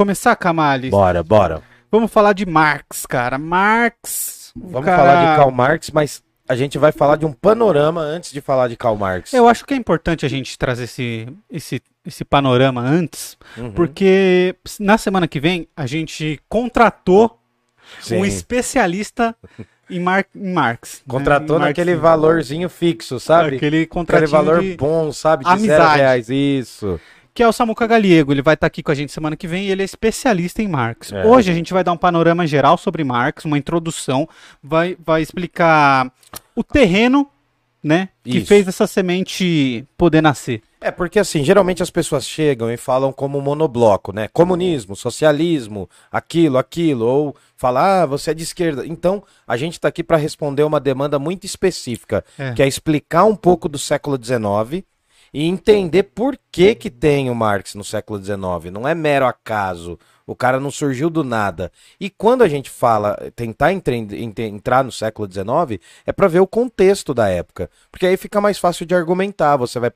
começar, Camales? Bora, bora. Vamos falar de Marx, cara. Marx. Vamos cara- falar de Karl Marx, mas a gente vai falar de um panorama antes de falar de Karl Marx. Eu acho que é importante a gente trazer esse, esse, esse panorama antes, Uhum. porque na semana que vem a gente contratou Sim. um especialista em, Mar em Marx. né? Contratou Em naquele marxismo. valorzinho fixo, sabe? Aquele Aquele valor de- bom, sabe? De amizade. zero reais. Isso. Que é o Samuca Galiego. Ele vai estar aqui com a gente semana que vem e ele é especialista em Marx. É. Hoje a gente vai dar um panorama geral sobre Marx, uma introdução, vai, vai explicar o terreno, né, que Isso. fez essa semente poder nascer. É, porque assim, geralmente as pessoas chegam e falam como monobloco, né? Comunismo, socialismo, aquilo, aquilo, ou falar, ah, você é de esquerda. Então, a gente está aqui para responder uma demanda muito específica, É. que é explicar um pouco do século XIX e entender por que que tem o Marx no século XIX. Não é mero acaso. O cara não surgiu do nada. E quando a gente fala tentar entrar no século XIX, é para ver o contexto da época. Porque aí fica mais fácil de argumentar. Você vai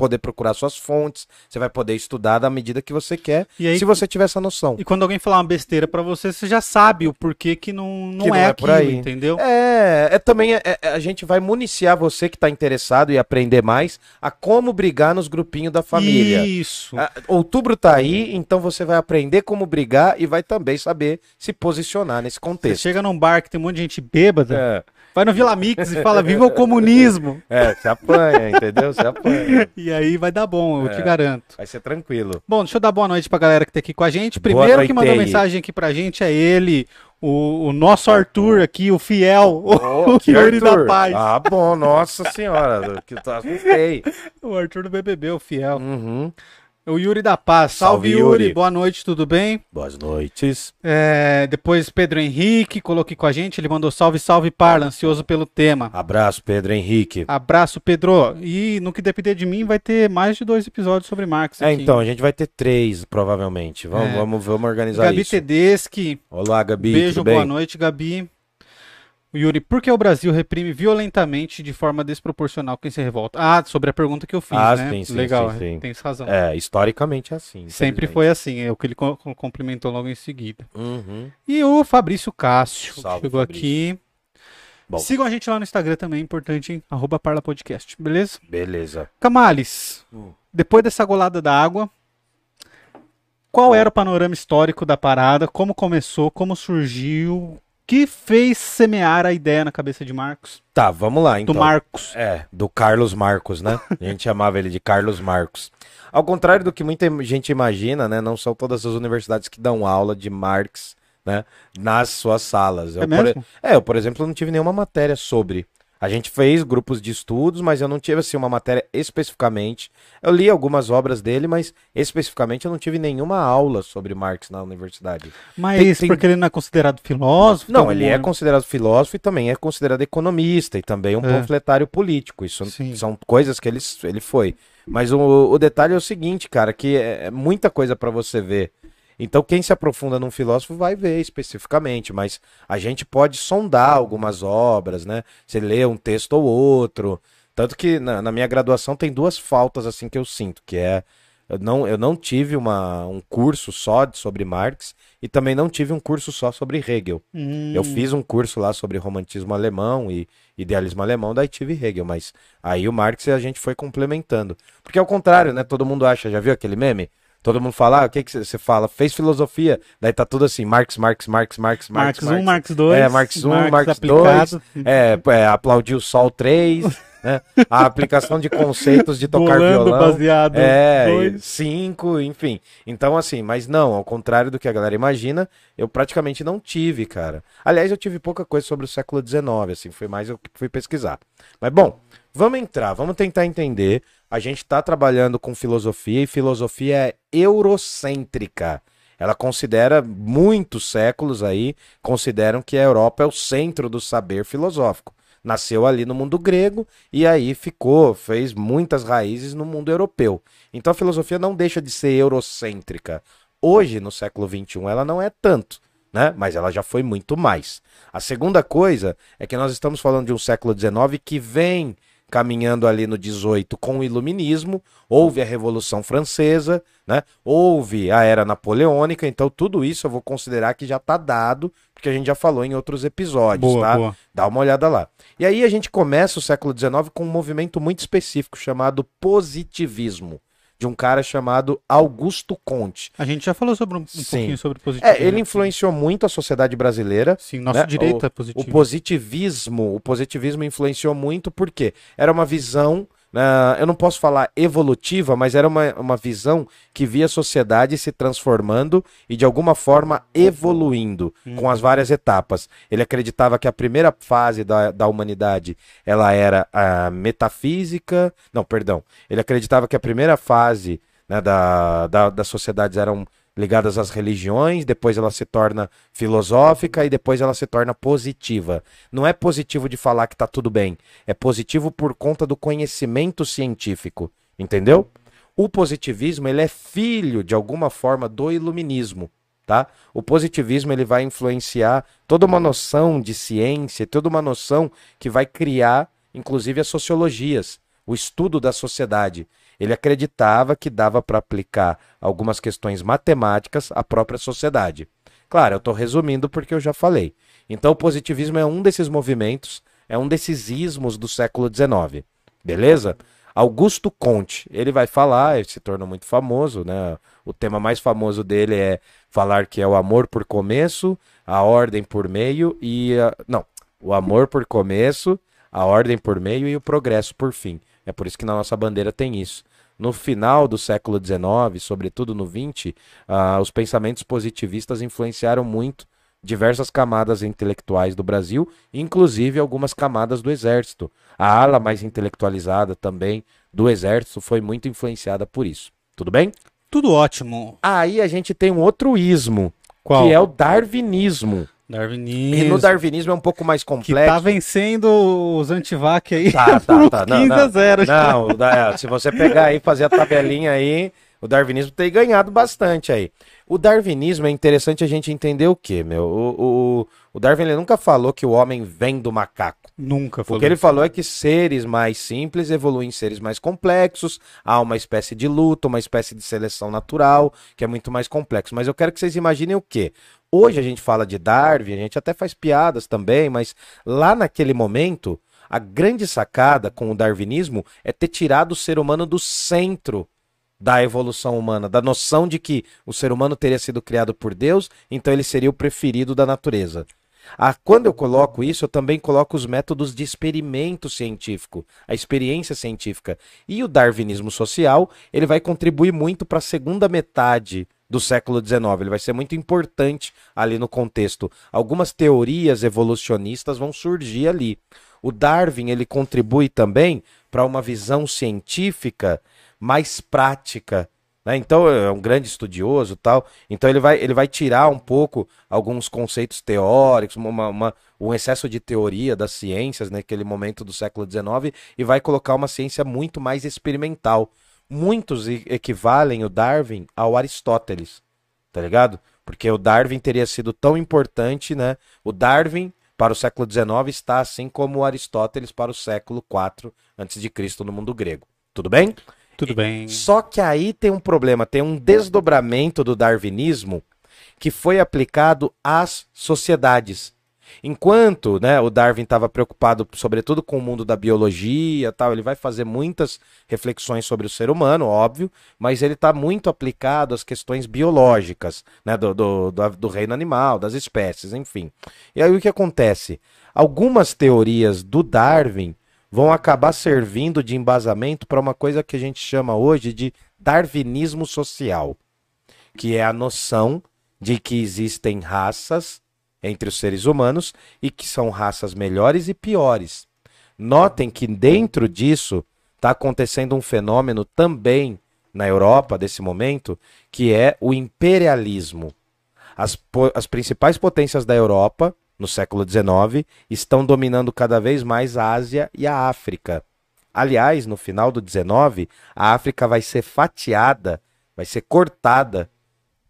poder procurar suas fontes, você vai poder estudar da medida que você quer, E aí- se você tiver essa noção. E quando alguém falar uma besteira pra você, você já sabe o porquê que não, não, Que não é, é por aquilo, aí. entendeu? É, é também é- é- a gente vai municiar você que está interessado e aprender mais a como brigar nos grupinhos da família. Isso. Ah, Outubro tá aí, então você vai aprender como brigar e vai também saber se posicionar nesse Você contexto. chega num bar que tem um monte de gente bêbada, É, vai no Vila Mix e fala viva o comunismo. é, se apanha, entendeu? Se apanha. E aí vai dar bom, eu É. te garanto. Vai ser tranquilo. Bom, deixa eu dar boa noite pra galera que tá aqui com a gente. Primeiro que mandou aí. mensagem aqui pra gente é ele, o, o nosso Arthur aqui, o fiel, o, que Yuri da. Paz. Ah, bom, nossa senhora, que tá assustei. O Arthur do BBB, o fiel. Uhum. O Yuri da Paz. Salve, Salve, Yuri. Yuri. Boa noite, tudo bem? Boas noites. É, depois Pedro Henrique colocou aqui com a gente, ele mandou salve, salve Parla, ansioso pelo tema. Abraço, Pedro Henrique. Abraço, Pedro. E no que depender de mim, vai ter mais de dois episódios sobre Marx É, então, a gente vai ter três, provavelmente. Vamos, É. vamos, vamos organizar Gabi isso. Tedeschi, Olá, Gabi, beijo, boa noite, Gabi. Yuri, por que o Brasil reprime violentamente de forma desproporcional quem se revolta? Ah, sobre a pergunta que eu fiz, Ah, né? sim, sim, Legal, sim, sim. tem razão. É, historicamente é assim. Sempre foi assim, é o que ele co- co- complementou logo em seguida. Uhum. E o Fabrício Cássio Salve, chegou Fabrício. aqui. Bom. Sigam a gente lá no Instagram também, importante, hein? Arroba Parla Podcast, beleza? Beleza. Camales, Hum. depois dessa golada da água, qual era o panorama histórico da parada? Como começou? Como surgiu? O que fez semear a ideia na cabeça de Marcos? Tá, vamos lá, então. Do Marcos. É, do Carlos Marcos, né? A gente chamava ele de Carlos Marcos. Ao contrário do que muita gente imagina, né? Não são todas as universidades que dão aula de Marx, né? Nas suas salas. Eu, É por, mesmo? é, eu, por exemplo, não tive nenhuma matéria sobre. A gente fez grupos de estudos, mas eu não tive, assim, uma matéria especificamente. Eu li algumas obras dele, mas especificamente eu não tive nenhuma aula sobre Marx na universidade. Mas Tem- tem- porque ele não é considerado filósofo? Não, Tem ele algum- é considerado filósofo e também é considerado economista e também um É. panfletário político. Isso Sim. são coisas que ele, ele foi. Mas o, o detalhe é o seguinte, cara, que é é muita coisa para você ver. Então, quem se aprofunda num filósofo vai ver especificamente, mas a gente pode sondar algumas obras, né? Você lê um texto ou outro. Tanto que na, na minha graduação tem duas faltas assim que eu sinto, que é eu não, eu não tive uma, um curso só de- sobre Marx e também não tive um curso só sobre Hegel. Hum, Eu fiz um curso lá sobre romantismo alemão e idealismo alemão, daí tive Hegel, mas aí o Marx a gente foi complementando. Porque ao contrário, né? Todo mundo acha, já viu aquele meme? Todo mundo fala, ah, o que que você fala? Fez filosofia, daí tá tudo assim, Marx, Marx, Marx, Marx, Marx Marx, 1, Marx 2. É, Marx 1, Marx 2, é, é, aplaudir o Sol 3, né? A aplicação de conceitos de tocar Bolando violão. baseado É, dois. cinco, enfim. Então, assim, mas não, ao contrário do que a galera imagina, eu praticamente não tive, cara. Aliás, eu tive pouca coisa sobre o século XIX, assim, foi mais eu que fui pesquisar. Mas, bom, vamos entrar, vamos tentar entender. A gente tá trabalhando com filosofia e filosofia é eurocêntrica. Ela considera, muitos séculos aí, consideram que a Europa é o centro do saber filosófico. Nasceu ali no mundo grego e aí ficou, fez muitas raízes no mundo europeu. Então a filosofia não deixa de ser eurocêntrica. Hoje, no século XXI, ela não é tanto, né? Mas ela já foi muito mais. A segunda coisa é que nós estamos falando de um século XIX que vem caminhando ali no 18 com o iluminismo, houve a Revolução Francesa, né? Houve a Era Napoleônica, então tudo isso eu vou considerar que já está dado, porque a gente já falou em outros episódios, Boa, tá? boa. Dá uma olhada lá. E aí a gente começa o século XIX com um movimento muito específico chamado positivismo, de um cara chamado Augusto Conte. A gente já falou sobre um, um pouquinho sobre positivismo. É, ele influenciou muito a sociedade brasileira. Sim, nosso né? direito O- é positivo. O positivismo, o positivismo influenciou muito porque era uma visão, né, eu não posso falar evolutiva, mas era uma, uma visão que via a sociedade se transformando e de alguma forma evoluindo com as várias etapas. Ele acreditava que a primeira fase da, da humanidade ela era a metafísica, não, perdão, ele acreditava que a primeira fase né, da, da, das sociedades eram ligadas às religiões, depois ela se torna filosófica e depois ela se torna positiva. Não é positivo de falar que tá tudo bem, é positivo por conta do conhecimento científico, entendeu? O positivismo, ele é filho de alguma forma do iluminismo, tá? O positivismo ele vai influenciar toda uma noção de ciência, toda uma noção que vai criar inclusive as sociologias, o estudo da sociedade. Ele acreditava que dava para aplicar algumas questões matemáticas à própria sociedade. Claro, eu estou resumindo porque eu já falei. Então, o positivismo é um desses movimentos, é um desses ismos do século XIX. Beleza? Augusto Conte, ele vai falar, ele se tornou muito famoso, né? O tema mais famoso dele é falar que é o amor por começo, a ordem por meio e. a- Não, o amor por começo, a ordem por meio e o progresso por fim. É por isso que na nossa bandeira tem isso. No final do século XIX, sobretudo no XX, ah, os pensamentos positivistas influenciaram muito diversas camadas intelectuais do Brasil, inclusive algumas camadas do Exército. A ala mais intelectualizada também do Exército foi muito influenciada por isso. Tudo bem? Tudo ótimo. Aí a gente tem um outro ismo, Qual? que é o darwinismo. Darwinismo. E no darwinismo é um pouco mais Que complexo. tá vencendo os antivac aí Tá, tá, tá. Não, 15 a não. 0. Não, o da- se você pegar aí e fazer a tabelinha aí, o darwinismo tem ganhado bastante aí. O darwinismo é interessante a gente entender o quê, meu? O, o, o Darwin ele nunca falou que o homem vem do macaco. Nunca O falou. que ele falou é que seres mais simples evoluem em seres mais complexos, há uma espécie de luta, uma espécie de seleção natural, que é muito mais complexo. Mas eu quero que vocês imaginem o quê? Hoje a gente fala de Darwin, a gente até faz piadas também, mas lá naquele momento, a grande sacada com o darwinismo é ter tirado o ser humano do centro da evolução humana, da noção de que o ser humano teria sido criado por Deus, então ele seria o preferido da natureza. Ah, quando eu coloco isso, eu também coloco os métodos de experimento científico, a experiência científica. E o darwinismo social, ele vai contribuir muito para a segunda metade do século XIX. Ele vai ser muito importante ali no contexto. Algumas teorias evolucionistas vão surgir ali. O Darwin, ele contribui também para uma visão científica mais prática né? Então é um grande estudioso tal. Então ele vai, ele vai tirar um pouco alguns conceitos teóricos, uma, uma- um excesso de teoria das ciências naquele momento do século XIX e vai colocar uma ciência muito mais experimental. Muitos equivalem o Darwin ao Aristóteles, tá ligado? Porque o Darwin teria sido tão importante, né? O Darwin para o século XIX está assim como o Aristóteles para o século IV Cristo no mundo grego. Tudo bem? Tudo bem. Só que aí tem um problema, tem um desdobramento do darwinismo que foi aplicado às sociedades. Enquanto né, o Darwin estava preocupado, sobretudo, com o mundo da biologia, tal, ele vai fazer muitas reflexões sobre o ser humano, óbvio, mas ele está muito aplicado às questões biológicas, né, do, do, do, do reino animal, das espécies, enfim. E aí o que acontece? Algumas teorias do Darwin vão acabar servindo de embasamento para uma coisa que a gente chama hoje de darwinismo social, que é a noção de que existem raças entre os seres humanos e que são raças melhores e piores. Notem que dentro disso está acontecendo um fenômeno também na Europa desse momento, que é o imperialismo. As, as principais potências da Europa, no século XIX, estão dominando cada vez mais a Ásia e a África. Aliás, no final do XIX, a África vai ser fatiada, vai ser cortada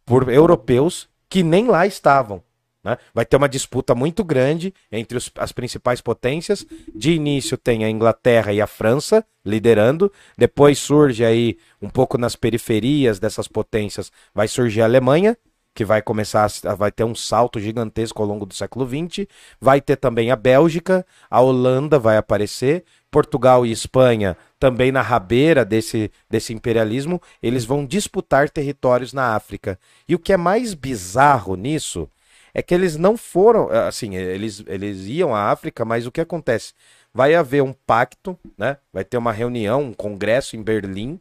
por europeus que nem lá estavam. Né? Vai ter uma disputa muito grande entre os, as principais potências. De início tem a Inglaterra e a França liderando. Depois surge aí, um pouco nas periferias dessas potências, vai surgir a Alemanha, que vai começar, a, vai ter um salto gigantesco ao longo do século XX. Vai ter também a Bélgica, a Holanda vai aparecer. Portugal e Espanha, também na rabeira desse, desse imperialismo, eles vão disputar territórios na África. E o que é mais bizarro nisso é que eles não foram, assim, eles, eles iam à África, mas o que acontece? Vai haver um pacto, né? Vai ter uma reunião, um congresso em Berlim,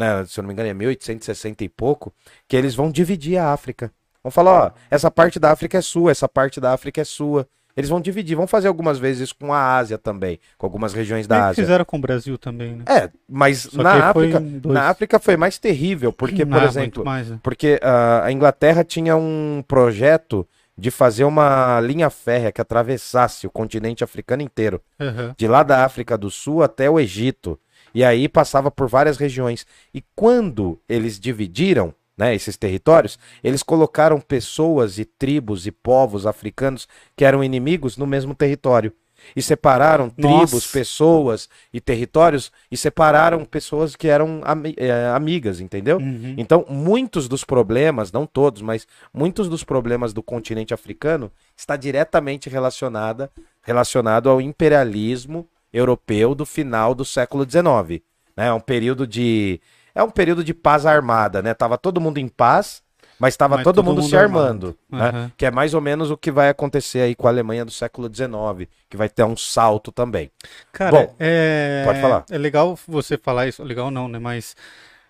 né? se eu não me engano é 1860 e pouco, que eles vão dividir a África. Vão falar, ó, essa parte da África é sua, essa parte da África é sua. Eles vão dividir, vão fazer algumas vezes isso com a Ásia também, com algumas regiões da Ásia. fizeram com o Brasil também, né? É, mas na África, na África foi mais terrível, porque, por exemplo, mais, né? porque uh, a Inglaterra tinha um projeto de fazer uma linha férrea que atravessasse o continente africano inteiro, uhum. de lá da África do Sul até o Egito. E aí passava por várias regiões. E quando eles dividiram né, esses territórios, eles colocaram pessoas e tribos e povos africanos que eram inimigos no mesmo território e separaram Nossa. tribos, pessoas e territórios e separaram pessoas que eram am é, amigas, entendeu? Uhum. Então, muitos dos problemas, não todos, mas muitos dos problemas do continente africano está diretamente relacionada, relacionado ao imperialismo europeu do final do século XIX. Né? É um período de é um período de paz armada, né? Tava todo mundo em paz mas estava todo, todo, mundo, mundo se armando, armado. né? Uhum. Que é mais ou menos o que vai acontecer aí com a Alemanha do século XIX, que vai ter um salto também. Cara, Bom, é... pode falar. É legal você falar isso, legal não, né? Mas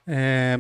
é...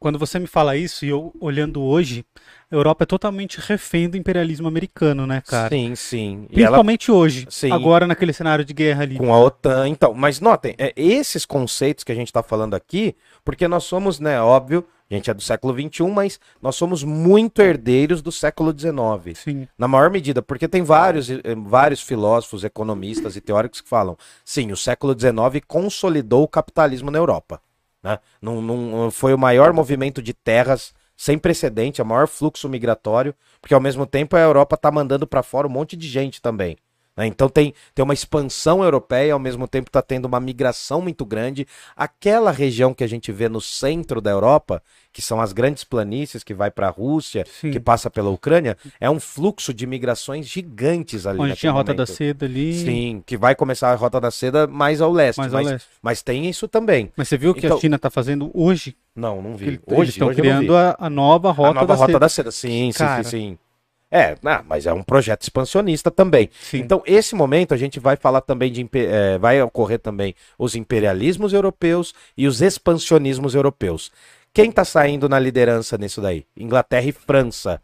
quando você me fala isso e eu olhando hoje, a Europa é totalmente refém do imperialismo americano, né, cara? Sim, sim. Principalmente ela... hoje, sim. agora naquele cenário de guerra ali. Com a OTAN, então. Mas notem, é, esses conceitos que a gente está falando aqui, porque nós somos, né, óbvio, a gente é do século XXI, mas nós somos muito herdeiros do século XIX. Sim. Na maior medida, porque tem vários, eh, vários filósofos, economistas e teóricos que falam: sim, o século XIX consolidou o capitalismo na Europa. Né? Não, não, foi o maior movimento de terras sem precedente, o maior fluxo migratório, porque ao mesmo tempo a Europa está mandando para fora um monte de gente também. Né? Então tem, tem uma expansão europeia, ao mesmo tempo está tendo uma migração muito grande. Aquela região que a gente vê no centro da Europa, que são as grandes planícies que vai para a Rússia, Sim. que passa pela Ucrânia, é um fluxo de migrações gigantes ali. Onde tinha a Rota da Seda ali. Sim, que vai começar a Rota da Seda mais ao leste. Mais mas, ao leste. mas tem isso também. Mas você viu o que então, a China está fazendo hoje? Não, não vi. Hoje, eles estão criando a, a, nova Rota a nova da Rota Seda. da Seda. Sim, Cara, sim, sim, sim. É, ah, mas é um projeto expansionista também. Sim. Então, esse momento a gente vai falar também de. É, vai ocorrer também os imperialismos europeus e os expansionismos europeus. Quem está saindo na liderança nisso daí? Inglaterra e França.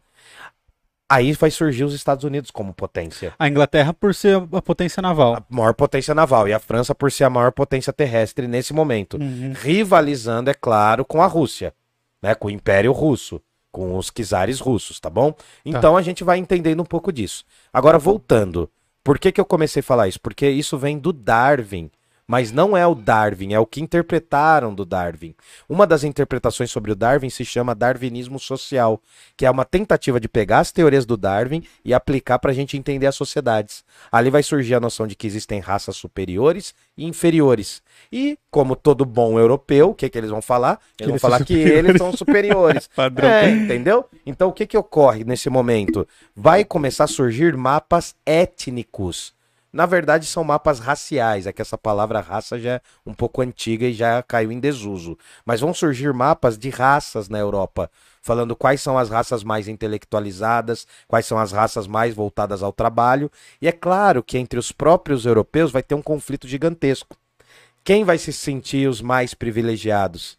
Aí vai surgir os Estados Unidos como potência. A Inglaterra por ser a potência naval. A maior potência naval. E a França por ser a maior potência terrestre nesse momento. Uhum. Rivalizando, é claro, com a Rússia. Né, com o Império Russo com os czares russos, tá bom? Então tá. a gente vai entendendo um pouco disso. Agora, voltando. Por que, que eu comecei a falar isso? Porque isso vem do Darwin. Mas não é o Darwin, é o que interpretaram do Darwin. Uma das interpretações sobre o Darwin se chama darwinismo social, que é uma tentativa de pegar as teorias do Darwin e aplicar para a gente entender as sociedades. Ali vai surgir a noção de que existem raças superiores e inferiores. E, como todo bom europeu, o que, que eles vão falar? Eles vão falar que eles são superiores. é, entendeu? Então, o que, que ocorre nesse momento? Vai começar a surgir mapas étnicos na verdade, são mapas raciais. É que essa palavra raça já é um pouco antiga e já caiu em desuso. Mas vão surgir mapas de raças na Europa, falando quais são as raças mais intelectualizadas, quais são as raças mais voltadas ao trabalho. E é claro que entre os próprios europeus vai ter um conflito gigantesco. Quem vai se sentir os mais privilegiados?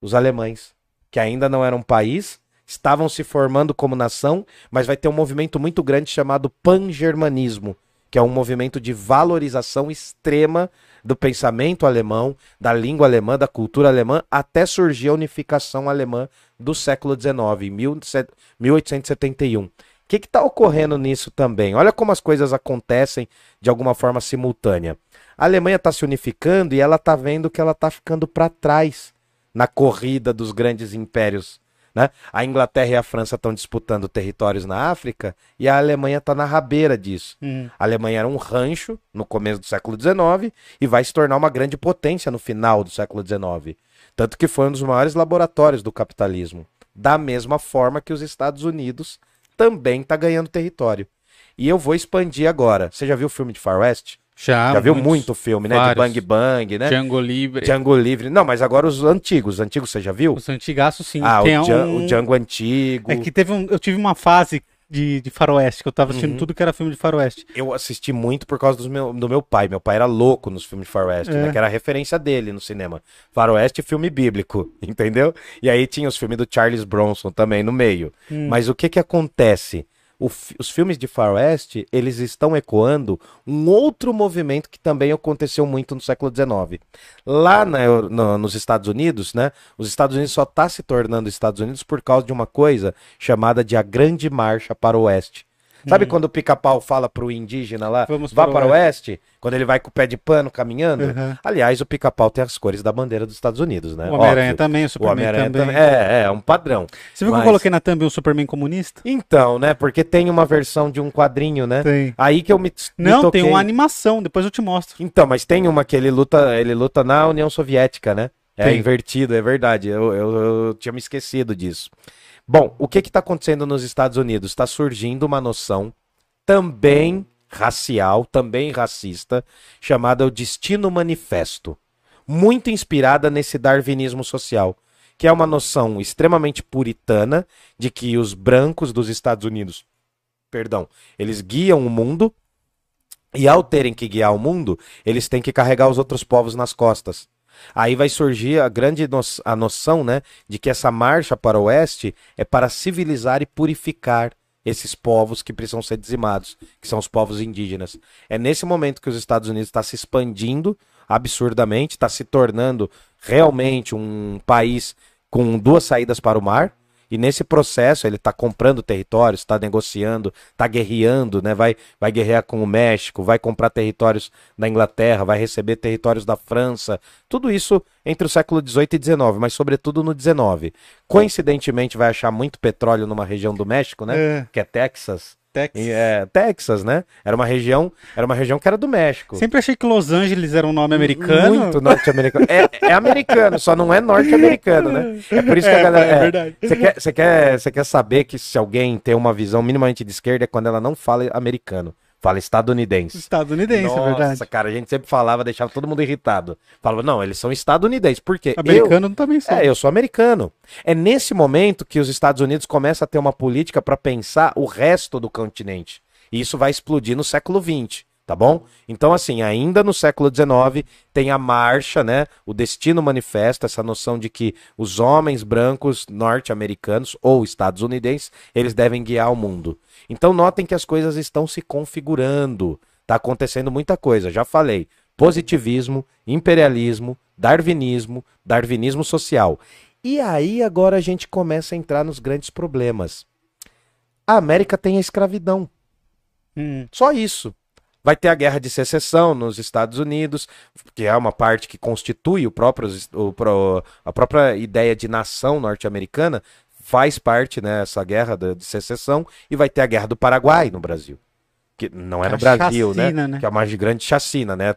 Os alemães, que ainda não eram um país, estavam se formando como nação, mas vai ter um movimento muito grande chamado pan-germanismo que é um movimento de valorização extrema do pensamento alemão, da língua alemã, da cultura alemã, até surgir a unificação alemã do século XIX, em 1871. O que está ocorrendo nisso também? Olha como as coisas acontecem de alguma forma simultânea. A Alemanha está se unificando e ela está vendo que ela está ficando para trás na corrida dos grandes impérios Né? A Inglaterra e a França estão disputando territórios na África e a Alemanha está na rabeira disso. Uhum. A Alemanha era um rancho no começo do século XIX e vai se tornar uma grande potência no final do século XIX. Tanto que foi um dos maiores laboratórios do capitalismo. Da mesma forma que os Estados Unidos também está ganhando território. E eu vou expandir agora. Você já viu o filme de Far West? Já, Já viu muito filme, né? Vários. De Bang Bang, né? Django Livre. Django Livre. Não, mas agora os antigos. Os antigos você já viu? Os antigaços, sim. Ah, Tem o, um... o Django antigo. É que teve um... Eu tive uma fase de, de faroeste, que eu tava assistindo uhum. tudo que era filme de faroeste. Eu assisti muito por causa do meu, do meu pai. Meu pai era louco nos filmes de faroeste, né? é. né? Que era a referência dele no cinema. Faroeste e filme bíblico, entendeu? E aí tinha os filmes do Charles Bronson também no meio. Hum. Mas o que que acontece? Os filmes de Far West, eles estão ecoando um outro movimento que também aconteceu muito no século XIX. Lá na, no, nos Estados Unidos, né, os Estados Unidos só está se tornando Estados Unidos por causa de uma coisa chamada de a Grande Marcha para o Oeste. Sabe hum. quando o pica-pau fala pro indígena lá, Vamos vá para, o oeste. oeste, quando ele vai com o pé de pano caminhando? Uhum. Aliás, o pica-pau tem as cores da bandeira dos Estados Unidos, né? O Homem-Aranha também, o Superman o também. também. É, é, é um padrão. Você viu Mas... que eu coloquei na thumb um Superman comunista? Então, né? Porque tem uma versão de um quadrinho, né? Tem. Aí que eu me, Não, tem uma animação, depois eu te mostro. Então, mas tem uma que ele luta, ele luta na União Soviética, né? É Sim. invertido, é verdade. Eu, eu, eu, tinha me esquecido disso. Bom, o que está acontecendo nos Estados Unidos? Está surgindo uma noção também racial, também racista, chamada O Destino Manifesto, muito inspirada nesse darwinismo social, que é uma noção extremamente puritana de que os brancos dos Estados Unidos, perdão, eles guiam o mundo e ao terem que guiar o mundo, eles têm que carregar os outros povos nas costas. Aí vai surgir a grande no a noção, né, de que essa marcha para o oeste é para civilizar e purificar esses povos que precisam ser dizimados, que são os povos indígenas. É nesse momento que os Estados Unidos está se expandindo absurdamente, está se tornando realmente um país com duas saídas para o mar, e nesse processo ele está comprando territórios, está negociando, está guerreando, né? Vai, vai guerrear com o México, vai comprar territórios da Inglaterra, vai receber territórios da França. Tudo isso entre o século XVIII e XIX, mas sobretudo no XIX. Coincidentemente vai achar muito petróleo numa região do México, né? É. Que é Texas. Texas. É, Texas, né? Era uma região, era uma região que era do México. Sempre achei que Los Angeles era um nome americano. Muito norte-americano. É, é, americano, só não é norte-americano, né? É por isso que a é, galera. É, é verdade. Você quer, você quer, você quer saber que se alguém tem uma visão minimamente de esquerda é quando ela não fala americano. Fala estadunidense. Estadunidense, Nossa, é verdade. Nossa, cara, a gente sempre falava, deixava todo mundo irritado. Falava, não, eles são estadunidenses. Por quê? Americano eu, também são. É, eu sou americano. É nesse momento que os Estados Unidos começam a ter uma política para pensar o resto do continente. E isso vai explodir no século XX tá bom? Então, assim, ainda no século XIX tem a marcha, né? O destino manifesto, essa noção de que os homens brancos norte-americanos ou estadunidenses, eles devem guiar o mundo. Então, notem que as coisas estão se configurando. Tá acontecendo muita coisa, já falei. Positivismo, imperialismo, darwinismo, darwinismo social. E aí agora a gente começa a entrar nos grandes problemas. A América tem a escravidão. Hum. Só isso. Vai ter a guerra de secessão nos Estados Unidos, que é uma parte que constitui o próprio, o, a própria ideia de nação norte-americana, faz parte né, guerra de secessão, e vai ter a guerra do Paraguai no Brasil. Que não é no Brasil, né? chacina, né? né? Que é uma grande chacina, né?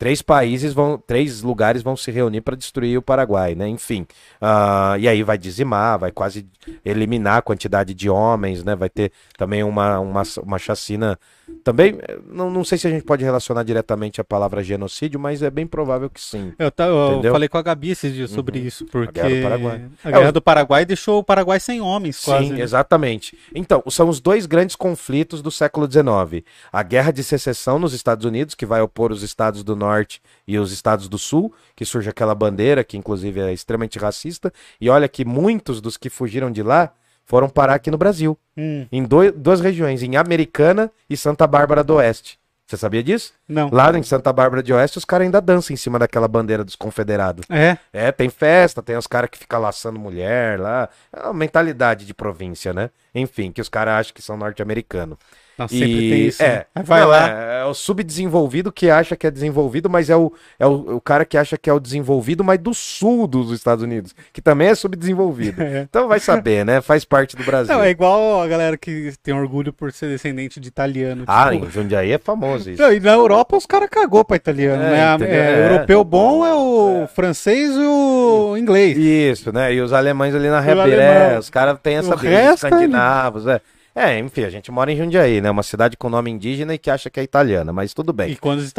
Três países vão, três lugares vão se reunir para destruir o Paraguai, né? Enfim, uh, e aí vai dizimar, vai quase eliminar a quantidade de homens, né? Vai ter também uma, uma, uma chacina. Também, não, não sei se a gente pode relacionar diretamente a palavra genocídio, mas é bem provável que sim. Eu, tá, eu falei com a Gabi esses dias sobre uhum. isso, porque a Guerra do Paraguai, a Guerra é, do Paraguai deixou o Paraguai sem homens, quase. Sim, né? exatamente. Então, são os dois grandes conflitos do século XIX. A Guerra de Secessão nos Estados Unidos, que vai opor os estados do Norte Norte e os estados do Sul, que surge aquela bandeira que inclusive é extremamente racista. E olha que muitos dos que fugiram de lá foram parar aqui no Brasil, hum. em dois, duas regiões, em Americana e Santa Bárbara do Oeste. Você sabia disso? Não. Lá em Santa Bárbara de Oeste, os caras ainda dançam em cima daquela bandeira dos confederados. É? É, tem festa, tem os caras que ficam laçando mulher lá. É uma mentalidade de província, né? Enfim, que os caras acham que são norte-americanos. Não, sempre e, tem isso. É, né? Vai não, lá. É, é, o subdesenvolvido que acha que é desenvolvido, mas é, o, é o, o, cara que acha que é o desenvolvido, mas do sul dos Estados Unidos, que também é subdesenvolvido. É. Então vai saber, né? Faz parte do Brasil. Não, é igual a galera que tem orgulho por ser descendente de italiano. Ah, tipo... em Jundiaí é famoso isso. Não, e na Europa os caras cagou pra italiano, é, né? É, europeu bom é o francês e o inglês. Isso, né? E os alemães ali na Rebiré, os caras têm essa brisa escandinavos, é. É, enfim, a gente mora em Jundiaí, né? Uma cidade com nome indígena e que acha que é italiana, mas tudo bem. E quando os,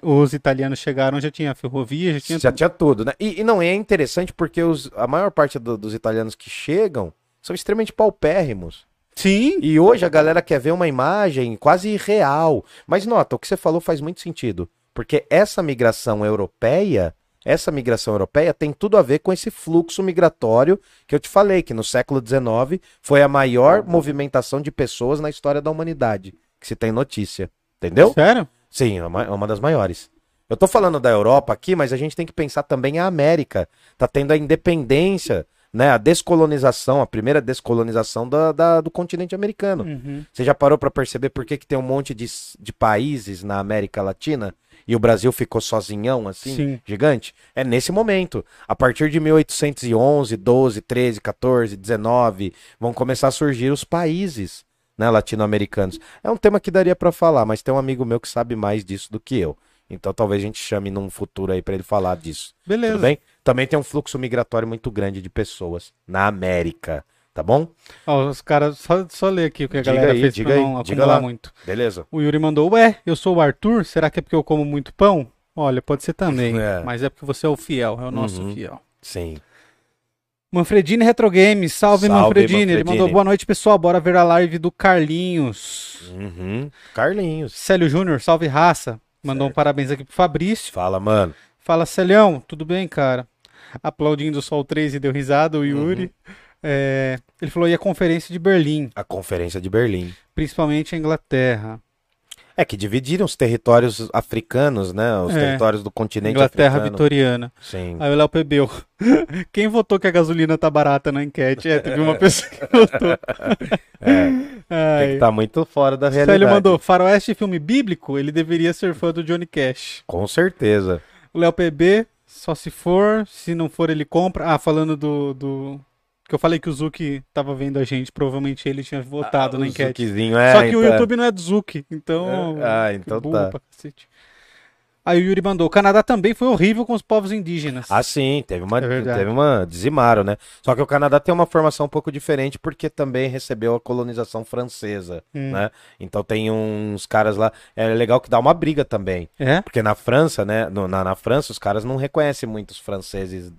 os italianos chegaram, já tinha ferrovia, já tinha Já tudo. tinha tudo, né? E, e não, é interessante porque os, a maior parte do, dos italianos que chegam são extremamente paupérrimos. Sim. E hoje a galera quer ver uma imagem quase real. Mas nota, o que você falou faz muito sentido. Porque essa migração europeia essa migração europeia tem tudo a ver com esse fluxo migratório que eu te falei, que no século XIX foi a maior movimentação de pessoas na história da humanidade, que se tem notícia. Entendeu? Sério? Sim, é uma, é uma das maiores. Eu tô falando da Europa aqui, mas a gente tem que pensar também a América. Tá tendo a independência, né? A descolonização, a primeira descolonização da, da do continente americano. Uhum. Você já parou para perceber por que, que tem um monte de, de países na América Latina e o Brasil ficou sozinhão, assim, Sim. gigante, é nesse momento. A partir de 1811, 12, 13, 14, 19, vão começar a surgir os países né, latino-americanos. É um tema que daria para falar, mas tem um amigo meu que sabe mais disso do que eu. Então talvez a gente chame num futuro aí para ele falar disso. Beleza. Tudo bem? Também tem um fluxo migratório muito grande de pessoas na América. Tá bom? Ó, os caras, só, só ler aqui o que a diga galera aí, fez diga pra aí, não diga lá. muito. Beleza. O Yuri mandou, ué, eu sou o Arthur, será que é porque eu como muito pão? Olha, pode ser também, é. mas é porque você é o fiel, é o nosso uhum. fiel. Sim. Manfredini Retro Games, salve, salve Manfredini. Manfredini. Ele mandou boa noite, pessoal. Bora ver a live do Carlinhos. Uhum. Carlinhos. Célio Júnior, salve raça. Mandou certo. um parabéns aqui pro Fabrício. Fala, mano. Fala, Celião, tudo bem, cara? Aplaudindo o Sol 3 e deu risada, o Yuri. Uhum. É, ele falou, e a Conferência de Berlim? A Conferência de Berlim. Principalmente a Inglaterra. É, que dividiram os territórios africanos, né? Os é, territórios do continente Inglaterra africano. vitoriana. Sim. Aí o Léo Pebeu. Quem votou que a gasolina tá barata na enquete? É, teve uma pessoa que votou. é, tem que tá muito fora da realidade. Ele mandou, faroeste filme bíblico, ele deveria ser fã do Johnny Cash. Com certeza. O Léo PB, só se for, se não for ele compra. Ah, falando do, do porque eu falei que o Zuki tava vendo a gente, provavelmente ele tinha votado ah, na enquete. É, Só que então... o YouTube não é do Zuki, então. É, ah, então tá. Pra cacete. Aí o Yuri mandou: o Canadá também foi horrível com os povos indígenas. Ah, sim, teve uma, é teve uma. Dizimaram, né? Só que o Canadá tem uma formação um pouco diferente porque também recebeu a colonização francesa, hum. né? Então tem uns caras lá. É legal que dá uma briga também. É? Porque na França, né? No, na, na França, os caras não reconhecem muitos franceses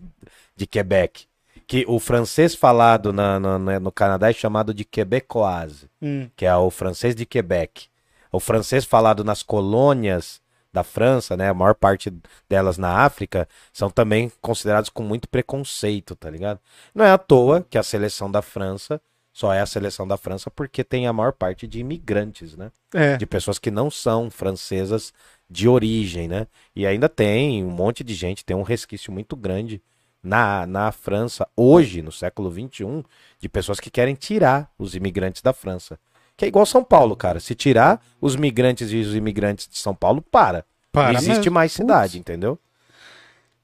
de Quebec que o francês falado na, na, na, no Canadá é chamado de quebecoise, hum. que é o francês de Quebec. O francês falado nas colônias da França, né, a maior parte delas na África, são também considerados com muito preconceito, tá ligado? Não é à toa que a seleção da França só é a seleção da França porque tem a maior parte de imigrantes, né? É. De pessoas que não são francesas de origem, né? E ainda tem um monte de gente, tem um resquício muito grande na, na França, hoje, no século XXI, de pessoas que querem tirar os imigrantes da França. Que é igual São Paulo, cara. Se tirar os migrantes e os imigrantes de São Paulo, para. para Não existe mesmo. mais cidade, Putz. entendeu?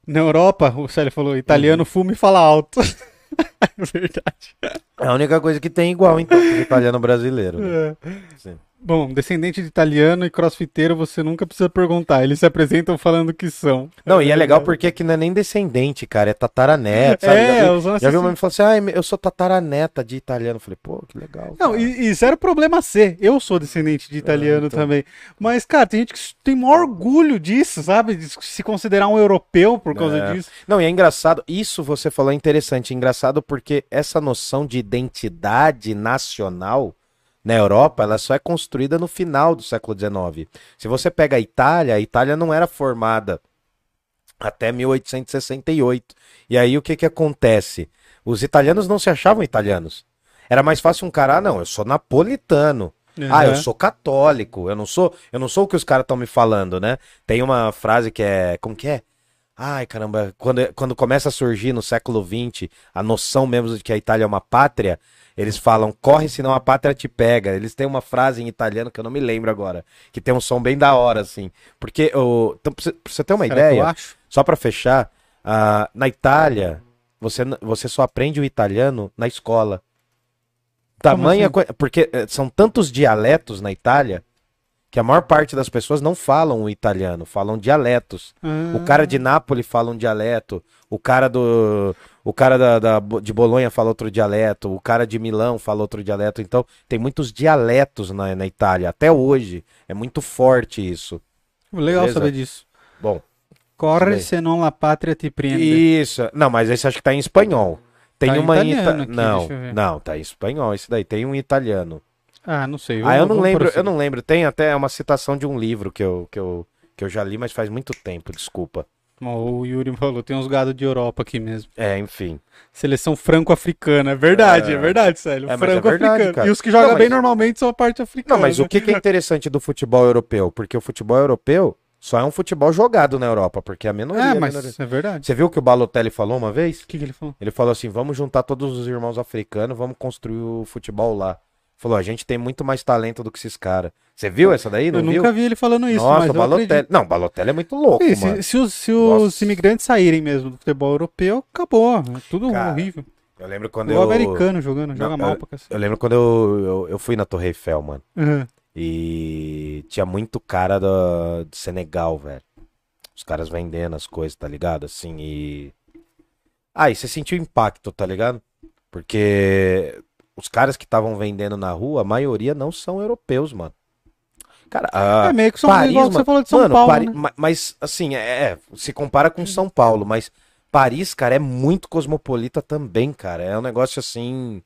Na Europa, o Célio falou, italiano uhum. fuma e fala alto. é verdade. É a única coisa que tem igual, então, italiano brasileiro. Né? É. Sim. Bom, descendente de italiano e crossfiteiro, você nunca precisa perguntar. Eles se apresentam falando que são. Não, é e é legal porque aqui não é nem descendente, cara. É tataraneta. É, já vi, já vi uma me falou assim: ah, eu sou tataraneta de italiano. Eu falei, pô, que legal. Não, e, e zero problema ser. Eu sou descendente de italiano é, então... também. Mas, cara, tem gente que tem maior orgulho disso, sabe? De se considerar um europeu por causa é. disso. Não, e é engraçado. Isso você falou é interessante. Engraçado porque essa noção de identidade nacional na Europa, ela só é construída no final do século XIX. Se você pega a Itália, a Itália não era formada até 1868. E aí o que que acontece? Os italianos não se achavam italianos. Era mais fácil um cara, ah, não, eu sou napolitano. Uhum. Ah, eu sou católico. Eu não sou, eu não sou o que os caras estão me falando, né? Tem uma frase que é, como que é? Ai, caramba, quando, quando começa a surgir no século XX a noção mesmo de que a Itália é uma pátria, eles falam, corre senão a pátria te pega. Eles têm uma frase em italiano que eu não me lembro agora, que tem um som bem da hora, assim. Porque, oh, então, pra você ter uma ideia, só para fechar, uh, na Itália, você, você só aprende o italiano na escola. Tamanha assim? Porque eh, são tantos dialetos na Itália que a maior parte das pessoas não falam o italiano, falam dialetos. O cara de Nápoles fala um dialeto, o cara do o cara da, da, de Bolonha fala outro dialeto, o cara de Milão fala outro dialeto. Então, tem muitos dialetos na, na Itália, até hoje. É muito forte isso. Legal Beleza? saber disso. Bom. Corre senão a pátria te prende. Isso. Não, mas esse acho que tá em espanhol. Tem tá uma em italiano ita... aqui, Não, não, tá em espanhol esse daí. Tem um italiano. Ah, não sei. ah, eu não lembro, eu não lembro. Tem até uma citação de um livro que eu, que eu, que eu já li, mas faz muito tempo, desculpa. O Yuri falou, tem uns gados de Europa aqui mesmo. É, enfim. Seleção franco-africana, é verdade, é, é verdade, sério. É, franco-africano. É e os que jogam mas... bem normalmente são a parte africana. Não, mas o que, que é interessante do futebol europeu? Porque o futebol europeu só é um futebol jogado na Europa, porque a minoria... É, mas minoria... é verdade. Você viu o que o Balotelli falou uma vez? O que, que ele falou? Ele falou assim, vamos juntar todos os irmãos africanos, vamos construir o futebol lá. Falou, a gente tem muito mais talento do que esses caras. Você viu essa daí? Não eu viu? nunca vi ele falando isso. Nossa, mas Balotelli. Não, Balotelli é muito louco, Sim, mano. Se, se, os, se os, imigrantes saírem mesmo do futebol europeu, acabou. É tudo Cara, horrível. Eu lembro quando o eu. O americano jogando, não, joga mal eu, pra cacete. Eu lembro quando eu, eu, eu, fui na Torre Eiffel, mano. Uhum. E tinha muito cara do, do Senegal, velho. Os caras vendendo as coisas, tá ligado? Assim, e. Ah, e você sentiu impacto, tá ligado? Porque os caras que estavam vendendo na rua, a maioria não são europeus, mano. Cara, é meio que São Paris, igual você falou de São mano, Paulo. Paris, né? Mas, assim, é, é, se compara com São Paulo, mas Paris, cara, é muito cosmopolita também, cara. É um negócio assim.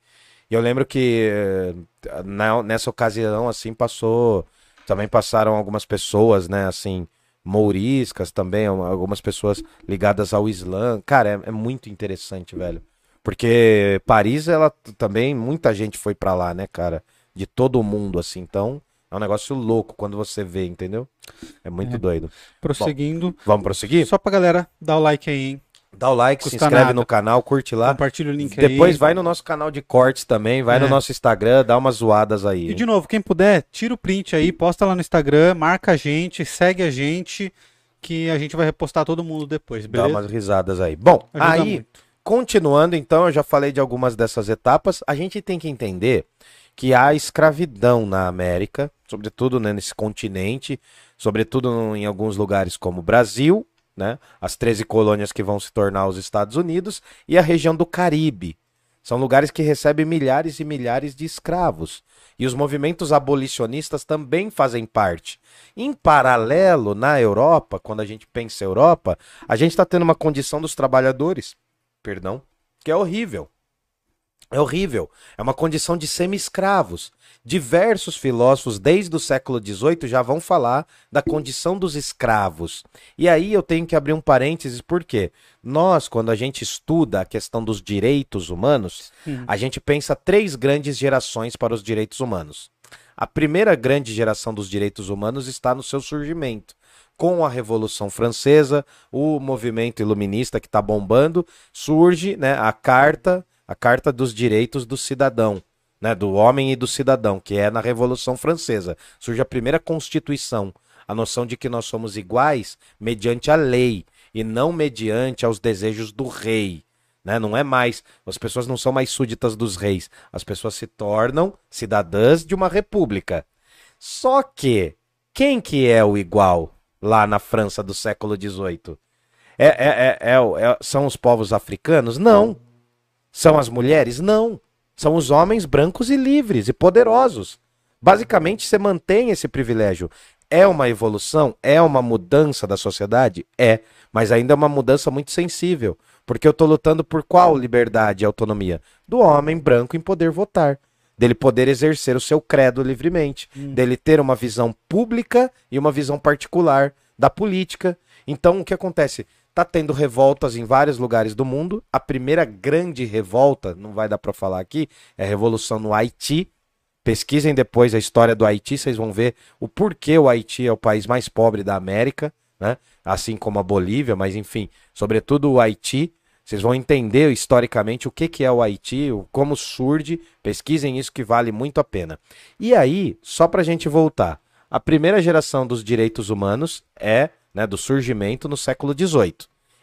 Eu lembro que eh, na, nessa ocasião, assim, passou. Também passaram algumas pessoas, né, assim, mouriscas também, algumas pessoas ligadas ao Islã. Cara, é, é muito interessante, velho. Porque Paris, ela também, muita gente foi para lá, né, cara? De todo mundo, assim. Então, é um negócio louco quando você vê, entendeu? É muito é. doido. Prosseguindo. Bom, vamos prosseguir? Só pra galera dar o like aí, hein? Dá o like, Custa se inscreve nada. no canal, curte lá. Compartilha o link Depois aí. Depois vai no nosso canal de cortes também, vai é. no nosso Instagram, dá umas zoadas aí. E hein? de novo, quem puder, tira o print aí, posta lá no Instagram, marca a gente, segue a gente, que a gente vai repostar todo mundo depois, beleza? Dá umas risadas aí. Bom, Ajuda aí, muito. continuando então, eu já falei de algumas dessas etapas, a gente tem que entender que há escravidão na América, sobretudo né, nesse continente, sobretudo em alguns lugares como o Brasil, né? As 13 colônias que vão se tornar os Estados Unidos e a região do Caribe. São lugares que recebem milhares e milhares de escravos. E os movimentos abolicionistas também fazem parte. Em paralelo, na Europa, quando a gente pensa Europa, a gente está tendo uma condição dos trabalhadores, perdão, que é horrível. É horrível. É uma condição de semi-escravos. Diversos filósofos, desde o século XVIII, já vão falar da condição dos escravos. E aí eu tenho que abrir um parênteses, porque nós, quando a gente estuda a questão dos direitos humanos, hum. a gente pensa três grandes gerações para os direitos humanos. A primeira grande geração dos direitos humanos está no seu surgimento com a Revolução Francesa, o movimento iluminista que está bombando, surge né, a Carta a Carta dos Direitos do Cidadão, né, do homem e do cidadão, que é na Revolução Francesa. Surge a primeira Constituição, a noção de que nós somos iguais mediante a lei e não mediante aos desejos do rei. Né? Não é mais, as pessoas não são mais súditas dos reis, as pessoas se tornam cidadãs de uma república. Só que quem que é o igual lá na França do século XVIII? É, é, é, é, são os povos africanos? Não. São as mulheres? Não. São os homens brancos e livres e poderosos. Basicamente, você mantém esse privilégio. É uma evolução? É uma mudança da sociedade? É. Mas ainda é uma mudança muito sensível. Porque eu estou lutando por qual liberdade e autonomia? Do homem branco em poder votar. Dele poder exercer o seu credo livremente. Hum. Dele ter uma visão pública e uma visão particular da política. Então, o que acontece? Tá tendo revoltas em vários lugares do mundo. A primeira grande revolta, não vai dar para falar aqui, é a revolução no Haiti. Pesquisem depois a história do Haiti, vocês vão ver o porquê o Haiti é o país mais pobre da América. Né? assim como a Bolívia, mas enfim, sobretudo o Haiti. Vocês vão entender historicamente o que, que é o Haiti, como surge, pesquisem isso que vale muito a pena. E aí, só para a gente voltar, a primeira geração dos direitos humanos é né, do surgimento no século XVIII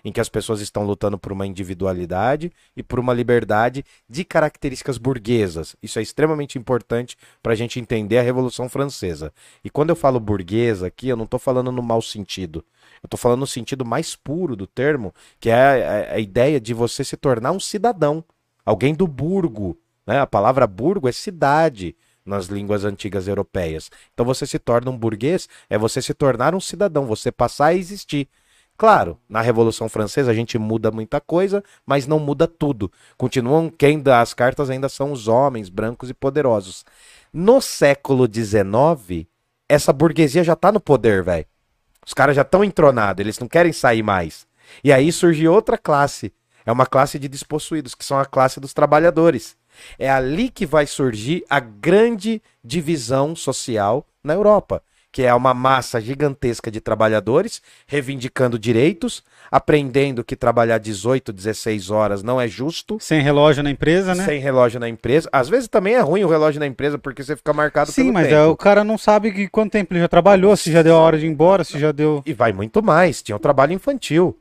em que as pessoas estão lutando por uma individualidade e por uma liberdade de características burguesas. Isso é extremamente importante para a gente entender a Revolução Francesa. E quando eu falo burguesa aqui, eu não estou falando no mau sentido. Eu estou falando no sentido mais puro do termo, que é a, a ideia de você se tornar um cidadão, alguém do burgo. Né? A palavra burgo é cidade nas línguas antigas europeias. Então você se torna um burguês, é você se tornar um cidadão, você passar a existir. Claro, na Revolução Francesa a gente muda muita coisa, mas não muda tudo. Continuam, quem dá as cartas ainda são os homens brancos e poderosos. No século XIX, essa burguesia já tá no poder, velho. Os caras já estão entronados, eles não querem sair mais. E aí surge outra classe. É uma classe de despossuídos, que são a classe dos trabalhadores. É ali que vai surgir a grande divisão social na Europa que é uma massa gigantesca de trabalhadores reivindicando direitos, aprendendo que trabalhar 18, 16 horas não é justo. Sem relógio na empresa, né? Sem relógio na empresa. Às vezes também é ruim o relógio na empresa porque você fica marcado Sim, mas é, o cara não sabe que quanto tempo ele já trabalhou, se já deu a hora de ir embora, se já deu. E vai muito mais. Tinha o trabalho infantil.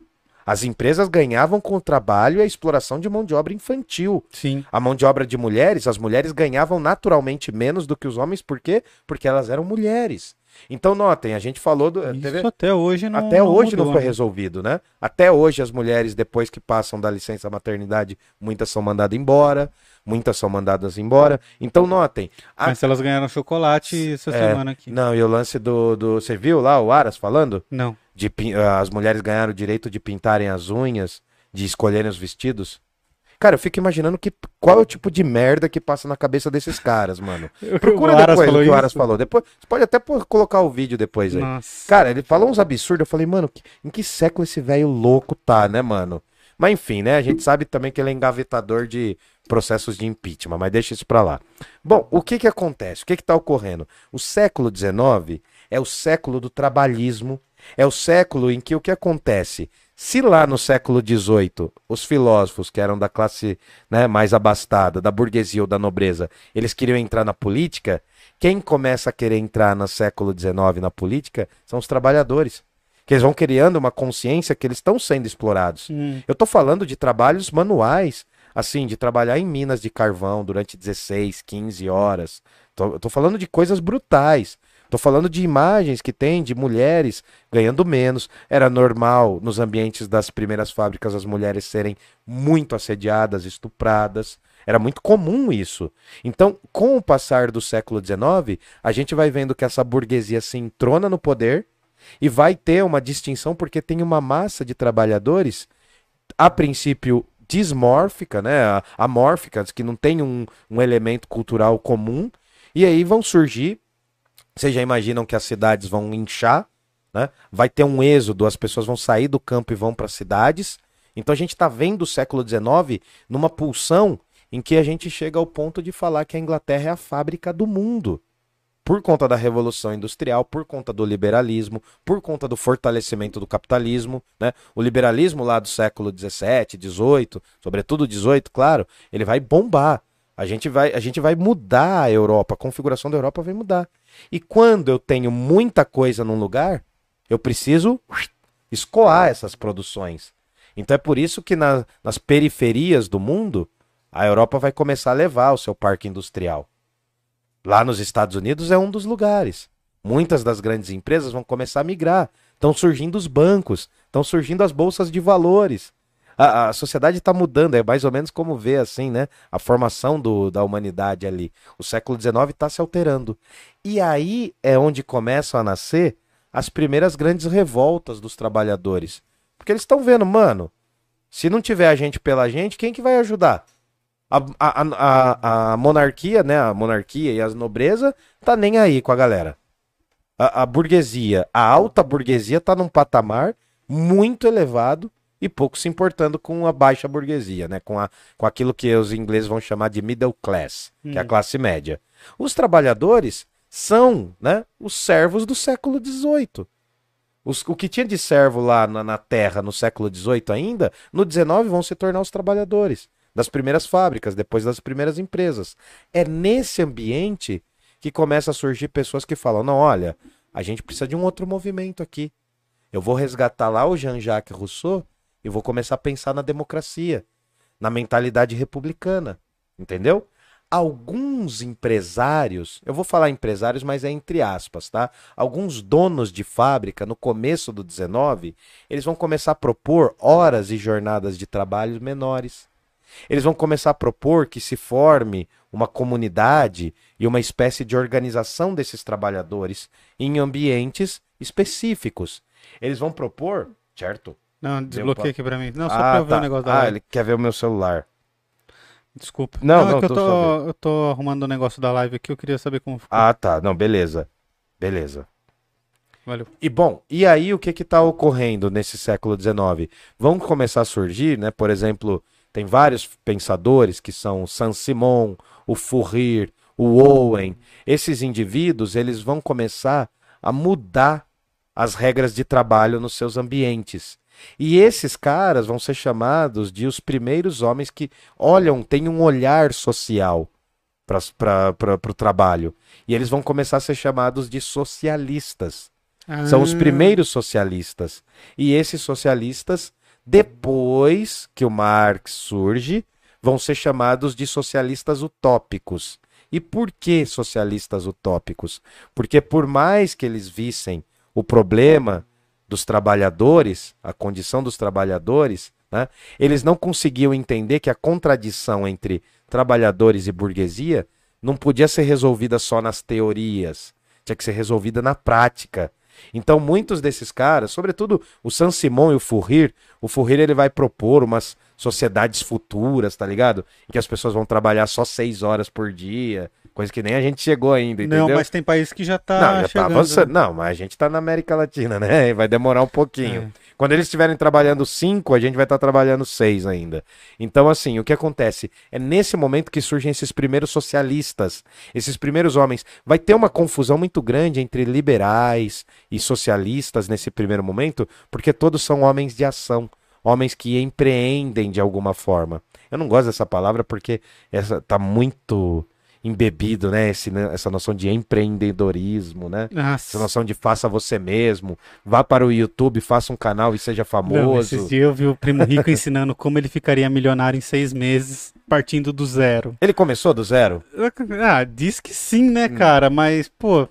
As empresas ganhavam com o trabalho e a exploração de mão de obra infantil. Sim. A mão de obra de mulheres, as mulheres ganhavam naturalmente menos do que os homens, por quê? Porque elas eram mulheres. Então, notem, a gente falou do. Isso teve... até hoje não Até não hoje mudou, não foi né? resolvido, né? Até hoje, as mulheres, depois que passam da licença maternidade, muitas são mandadas embora, muitas são mandadas embora. Então, notem. A... Mas elas ganharam chocolate essa é, semana aqui. Não, e o lance do, do. Você viu lá o Aras falando? Não. De, as mulheres ganharam o direito de pintarem as unhas, de escolherem os vestidos. Cara, eu fico imaginando que, qual é o tipo de merda que passa na cabeça desses caras, mano. Procura o depois o que o Aras falou. Depois, você pode até colocar o vídeo depois aí. Nossa. Cara, ele falou uns absurdos. Eu falei, mano, em que século esse velho louco tá, né, mano? Mas enfim, né? A gente sabe também que ele é engavetador de processos de impeachment, mas deixa isso pra lá. Bom, o que que acontece? O que que tá ocorrendo? O século XIX é o século do trabalhismo, é o século em que o que acontece? Se lá no século XVIII os filósofos, que eram da classe né, mais abastada, da burguesia ou da nobreza, eles queriam entrar na política, quem começa a querer entrar no século XIX na política são os trabalhadores. Que eles vão criando uma consciência que eles estão sendo explorados. Hum. Eu estou falando de trabalhos manuais, assim, de trabalhar em minas de carvão durante 16, 15 horas. Estou falando de coisas brutais. Tô falando de imagens que tem de mulheres ganhando menos. Era normal nos ambientes das primeiras fábricas as mulheres serem muito assediadas, estupradas. Era muito comum isso. Então, com o passar do século XIX, a gente vai vendo que essa burguesia se entrona no poder e vai ter uma distinção porque tem uma massa de trabalhadores, a princípio dismórfica, né, amórfica, que não tem um, um elemento cultural comum, e aí vão surgir vocês já imaginam que as cidades vão inchar, né? Vai ter um êxodo, as pessoas vão sair do campo e vão para as cidades. Então a gente está vendo o século XIX numa pulsão em que a gente chega ao ponto de falar que a Inglaterra é a fábrica do mundo. Por conta da Revolução Industrial, por conta do liberalismo, por conta do fortalecimento do capitalismo. Né? O liberalismo lá do século XVII, XVIII, sobretudo XVIII, claro, ele vai bombar. A gente vai, a gente vai mudar a Europa, a configuração da Europa vai mudar. E quando eu tenho muita coisa num lugar, eu preciso escoar essas produções. Então é por isso que na, nas periferias do mundo, a Europa vai começar a levar o seu parque industrial. Lá nos Estados Unidos é um dos lugares. Muitas das grandes empresas vão começar a migrar. Estão surgindo os bancos, estão surgindo as bolsas de valores a, a sociedade está mudando, é mais ou menos como ver assim, né? A formação do, da humanidade ali. O século XIX está se alterando. E aí é onde começam a nascer as primeiras grandes revoltas dos trabalhadores. Porque eles estão vendo, mano, se não tiver a gente pela gente, quem que vai ajudar? A, a, a, a monarquia, né? A monarquia e as nobreza tá nem aí com a galera. A, a burguesia, a alta burguesia tá num patamar muito elevado e pouco se importando com a baixa burguesia, né? com, a, com aquilo que os ingleses vão chamar de middle class, hum. que é a hum. classe média. Os trabalhadores são né, os servos do século XVIII. Os, o que tinha de servo lá na, na Terra no século XVIII ainda, no XIX vão se tornar os trabalhadores das primeiras fábricas, depois das primeiras empresas. É nesse ambiente que começa a surgir pessoas que falam: não, olha, a gente precisa de um outro movimento aqui. Eu vou resgatar lá o Jean-Jacques Rousseau e vou começar a pensar na democracia, na mentalidade republicana. Entendeu? alguns empresários, eu vou falar empresários, mas é entre aspas, tá? Alguns donos de fábrica no começo do 19, eles vão começar a propor horas e jornadas de trabalho menores. Eles vão começar a propor que se forme uma comunidade e uma espécie de organização desses trabalhadores em ambientes específicos. Eles vão propor, certo? Não, desbloqueia aqui pra mim. Não, só ah, pra eu ver tá. o negócio da Ah, live. ele quer ver o meu celular. Desculpa. Não, não, não é que eu tô, eu tô arrumando o um negócio da live aqui, eu queria saber como ficou. Ah, tá. Não, beleza. Beleza. Valeu. E bom, e aí o que que tá ocorrendo nesse século XIX? Vão começar a surgir, né? Por exemplo, tem vários pensadores que são o Saint-Simon, o Fourier, o Owen. Esses indivíduos, eles vão começar a mudar as regras de trabalho nos seus ambientes. E esses caras vão ser chamados de os primeiros homens que olham, têm um olhar social para o trabalho. E eles vão começar a ser chamados de socialistas. Ah. São os ah. primeiros socialistas. E esses socialistas, depois que o Marx surge, vão ser chamados de socialistas utópicos. E por que socialistas utópicos? Porque por mais que eles vissem o problema dos trabalhadores, a condição dos trabalhadores, né, eles não conseguiam entender que a contradição entre trabalhadores e burguesia não podia ser resolvida só nas teorias, tinha que ser resolvida na prática. Então, muitos desses caras, sobretudo o San Simon e o Fourier, o Fourier ele vai propor umas sociedades futuras, tá ligado? Em que as pessoas vão trabalhar só seis horas por dia, Coisa que nem a gente chegou ainda, entendeu? Não, mas tem país que já tá não, já chegando. Tá avançando. Não, mas a gente tá na América Latina, né? Vai demorar um pouquinho. É. Quando eles estiverem trabalhando cinco, a gente vai estar tá trabalhando seis ainda. Então, assim, o que acontece? É nesse momento que surgem esses primeiros socialistas, esses primeiros homens. Vai ter uma confusão muito grande entre liberais e socialistas nesse primeiro momento, porque todos são homens de ação, homens que empreendem de alguma forma. Eu não gosto dessa palavra porque essa tá muito embebido, né? Esse, né? Essa noção de empreendedorismo, né? Nossa. Essa noção de faça você mesmo. Vá para o YouTube, faça um canal e seja famoso. Não, esses dias eu vi o Primo Rico ensinando como ele ficaria milionário em seis meses, partindo do zero. Ele começou do zero? Ah, diz que sim, né, hum. cara? Mas, pô,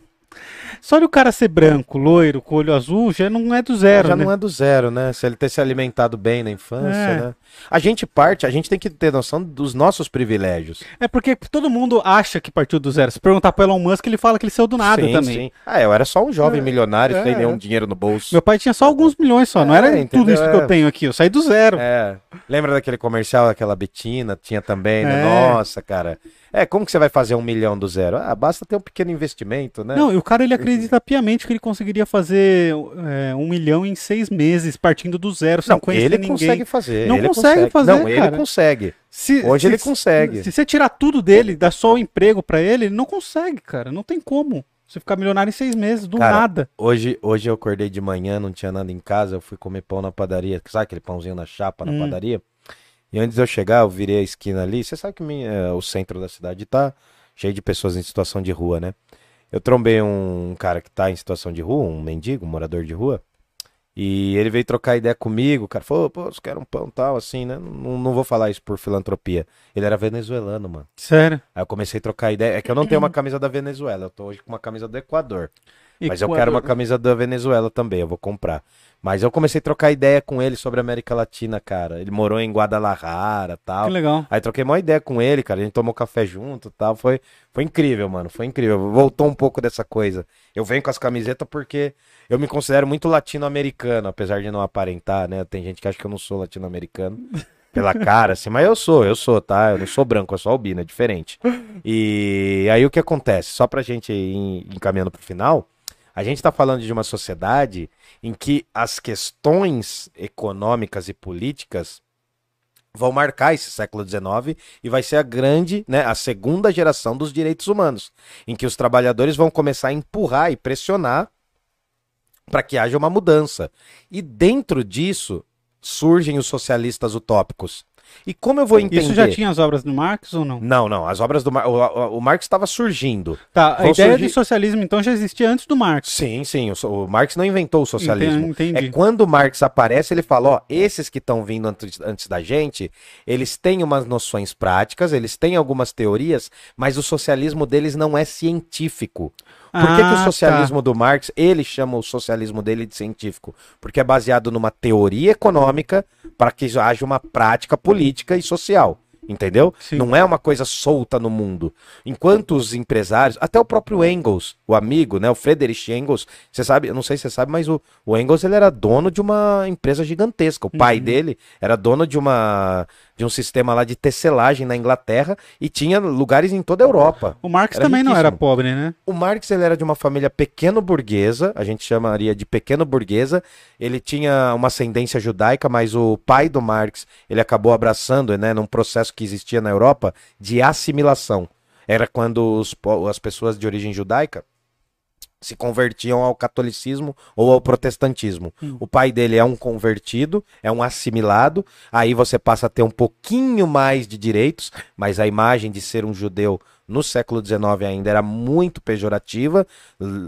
só de o cara ser branco, loiro, com olho azul, já não é do zero, Já né? não é do zero, né? Se ele ter se alimentado bem na infância, é. né? A gente parte, a gente tem que ter noção dos nossos privilégios. É porque todo mundo acha que partiu do zero. Se perguntar pro Elon Musk, ele fala que ele saiu do nada sim, também. Sim. Ah, eu era só um jovem é, milionário é, sem nenhum dinheiro no bolso. Meu pai tinha só alguns milhões só, não era é, entendeu? tudo isso que eu é. tenho aqui. Eu saí do zero. É. Lembra daquele comercial, daquela Betina? Tinha também, né? É. Nossa, cara. É, como que você vai fazer um milhão do zero? Ah, basta ter um pequeno investimento, né? Não, e o cara ele acredita piamente que ele conseguiria fazer é, um milhão em seis meses, partindo do zero, sem não, conhecer ele ninguém. consegue fazer. Não ele consegue, consegue, fazer, Não, ele consegue. Se, Hoje se, ele consegue. Se, você tirar tudo dele, dar só o emprego para ele, ele não consegue, cara. Não tem como. Você ficar milionário em seis meses, do cara, nada. Hoje, hoje eu acordei de manhã, não tinha nada em casa, eu fui comer pão na padaria. Sabe aquele pãozinho na chapa na hum. padaria? E antes de eu chegar, eu virei a esquina ali. Você sabe que minha, é, o centro da cidade tá cheio de pessoas em situação de rua, né? Eu trombei um cara que tá em situação de rua, um mendigo, um morador de rua. E ele veio trocar ideia comigo, o cara falou, pô, você quer um pão tal, assim, né? Não, não vou falar isso por filantropia. Ele era venezuelano, mano. Sério? Aí eu comecei a trocar ideia. É que eu não tenho uma camisa da Venezuela, eu tô hoje com uma camisa do Equador. Mas eu quero uma camisa da Venezuela também, eu vou comprar. Mas eu comecei a trocar ideia com ele sobre a América Latina, cara. Ele morou em Guadalajara tal. Que legal. Aí troquei uma ideia com ele, cara. A gente tomou café junto tal. Foi, foi incrível, mano. Foi incrível. Voltou um pouco dessa coisa. Eu venho com as camisetas porque eu me considero muito latino-americano, apesar de não aparentar, né? Tem gente que acha que eu não sou latino-americano. Pela cara, assim, mas eu sou, eu sou, tá? Eu não sou branco, eu sou albino, é diferente. E aí o que acontece? Só pra gente ir encaminhando pro final, a gente tá falando de uma sociedade em que as questões econômicas e políticas vão marcar esse século XIX e vai ser a grande, né, a segunda geração dos direitos humanos, em que os trabalhadores vão começar a empurrar e pressionar para que haja uma mudança. E dentro disso surgem os socialistas utópicos. E como eu vou entender? Isso já tinha as obras do Marx ou não? Não, não. As obras do Marx. O, o, Marx estava surgindo. Tá, a ideia surgir... de socialismo então já existia antes do Marx. Sim, sim. O, o Marx não inventou o socialismo. Entendi. É quando o Marx aparece, ele fala: ó, esses que estão vindo antes, antes da gente, eles têm umas noções práticas, eles têm algumas teorias, mas o socialismo deles não é científico. Por que, que o ah, socialismo tá. do Marx, ele chama o socialismo dele de científico? Porque é baseado numa teoria econômica para que haja uma prática política e social. Entendeu? Sim. Não é uma coisa solta no mundo. Enquanto os empresários, até o próprio Engels, o amigo, né, o Friedrich Engels, você sabe, eu não sei se você sabe, mas o, o Engels ele era dono de uma empresa gigantesca. O pai uhum. dele era dono de uma de um sistema lá de tecelagem na Inglaterra e tinha lugares em toda a Europa. O Marx era também riquíssimo. não era pobre, né? O Marx ele era de uma família pequeno burguesa, a gente chamaria de pequeno burguesa. Ele tinha uma ascendência judaica, mas o pai do Marx ele acabou abraçando, né, num processo que existia na Europa de assimilação. Era quando os, as pessoas de origem judaica se convertiam ao catolicismo ou ao protestantismo. Hum. O pai dele é um convertido, é um assimilado, aí você passa a ter um pouquinho mais de direitos, mas a imagem de ser um judeu no século XIX ainda era muito pejorativa,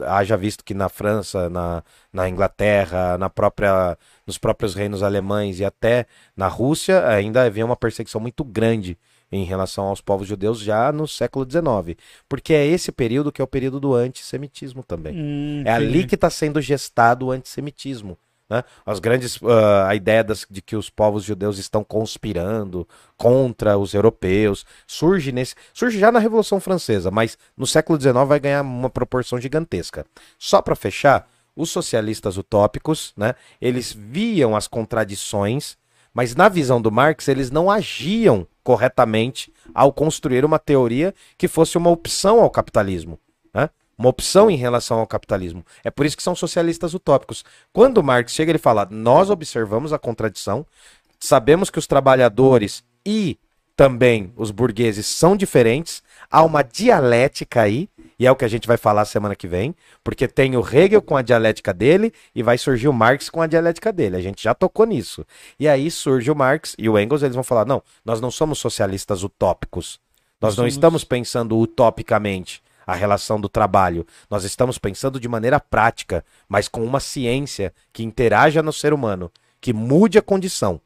haja visto que na França, na, na Inglaterra, na própria, nos próprios reinos alemães e até na Rússia ainda havia uma perseguição muito grande em relação aos povos judeus já no século XIX. Porque é esse período que é o período do antissemitismo também. Hum, é ali que está sendo gestado o antissemitismo. Né? As grandes, uh, a ideia das, de que os povos judeus estão conspirando contra os europeus surge nesse, surge já na Revolução Francesa, mas no século XIX vai ganhar uma proporção gigantesca. Só para fechar, os socialistas utópicos, né, eles viam as contradições mas na visão do Marx, eles não agiam corretamente ao construir uma teoria que fosse uma opção ao capitalismo. Né? Uma opção em relação ao capitalismo. É por isso que são socialistas utópicos. Quando Marx chega, ele fala: nós observamos a contradição, sabemos que os trabalhadores e também os burgueses são diferentes, há uma dialética aí, e é o que a gente vai falar semana que vem, porque tem o Hegel com a dialética dele e vai surgir o Marx com a dialética dele. A gente já tocou nisso. E aí surge o Marx e o Engels, eles vão falar: não, nós não somos socialistas utópicos. Nós não somos... estamos pensando utopicamente a relação do trabalho. Nós estamos pensando de maneira prática, mas com uma ciência que interaja no ser humano, que mude a condição.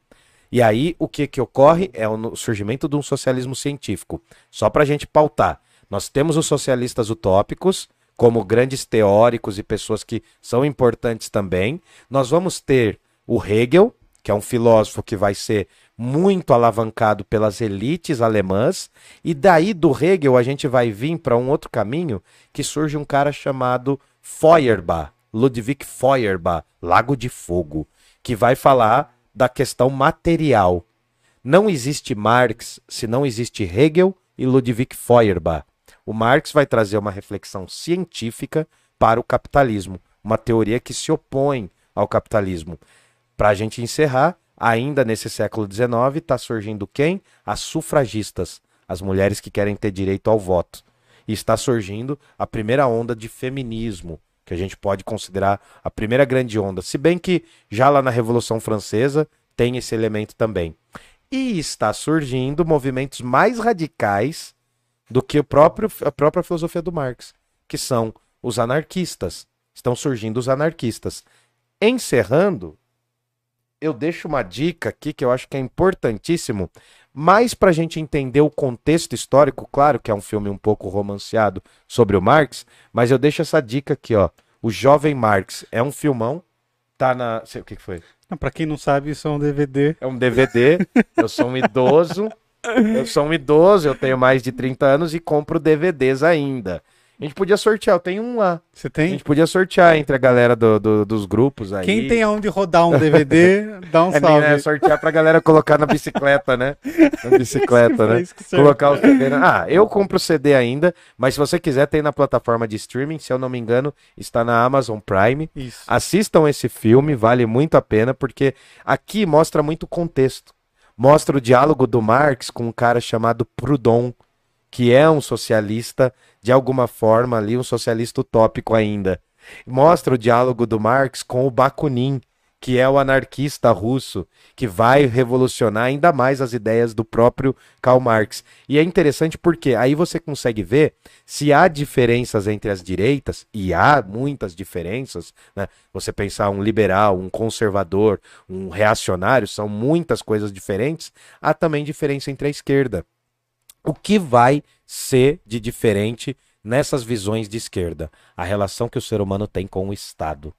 E aí o que, que ocorre é o surgimento de um socialismo científico. Só para a gente pautar. Nós temos os socialistas utópicos, como grandes teóricos e pessoas que são importantes também. Nós vamos ter o Hegel, que é um filósofo que vai ser muito alavancado pelas elites alemãs, e daí do Hegel a gente vai vir para um outro caminho que surge um cara chamado Feuerbach, Ludwig Feuerbach, Lago de Fogo, que vai falar da questão material. Não existe Marx se não existe Hegel e Ludwig Feuerbach. O Marx vai trazer uma reflexão científica para o capitalismo, uma teoria que se opõe ao capitalismo. Para a gente encerrar, ainda nesse século XIX, está surgindo quem? As sufragistas, as mulheres que querem ter direito ao voto. E está surgindo a primeira onda de feminismo, que a gente pode considerar a primeira grande onda, se bem que já lá na Revolução Francesa tem esse elemento também. E está surgindo movimentos mais radicais do que o próprio, a própria filosofia do Marx, que são os anarquistas. Estão surgindo os anarquistas. Encerrando, eu deixo uma dica aqui que eu acho que é importantíssimo, mais para a gente entender o contexto histórico, claro que é um filme um pouco romanceado sobre o Marx, mas eu deixo essa dica aqui, ó. O Jovem Marx é um filmão, tá na. O que, que foi? Para quem não sabe, isso é um DVD. É um DVD. eu sou um idoso. Eu sou um idoso, eu tenho mais de 30 anos e compro DVDs ainda. A gente podia sortear, eu tenho um lá. Você tem? A gente podia sortear entre a galera do, do, dos grupos aí. Quem tem aonde rodar um DVD, dá um é, salve. Né, sortear pra galera colocar na bicicleta, né? Na bicicleta, né? Colocar o CD. Ah, eu compro o CD ainda, mas se você quiser, tem na plataforma de streaming, se eu não me engano, está na Amazon Prime. Isso. Assistam esse filme, vale muito a pena, porque aqui mostra muito contexto mostra o diálogo do Marx com um cara chamado Proudhon, que é um socialista, de alguma forma ali, um socialista utópico ainda. Mostra o diálogo do Marx com o Bakunin, que é o anarquista russo, que vai revolucionar ainda mais as ideias do próprio Karl Marx. E é interessante porque aí você consegue ver se há diferenças entre as direitas, e há muitas diferenças, né? Você pensar um liberal, um conservador, um reacionário, são muitas coisas diferentes, há também diferença entre a esquerda. O que vai ser de diferente nessas visões de esquerda? A relação que o ser humano tem com o Estado.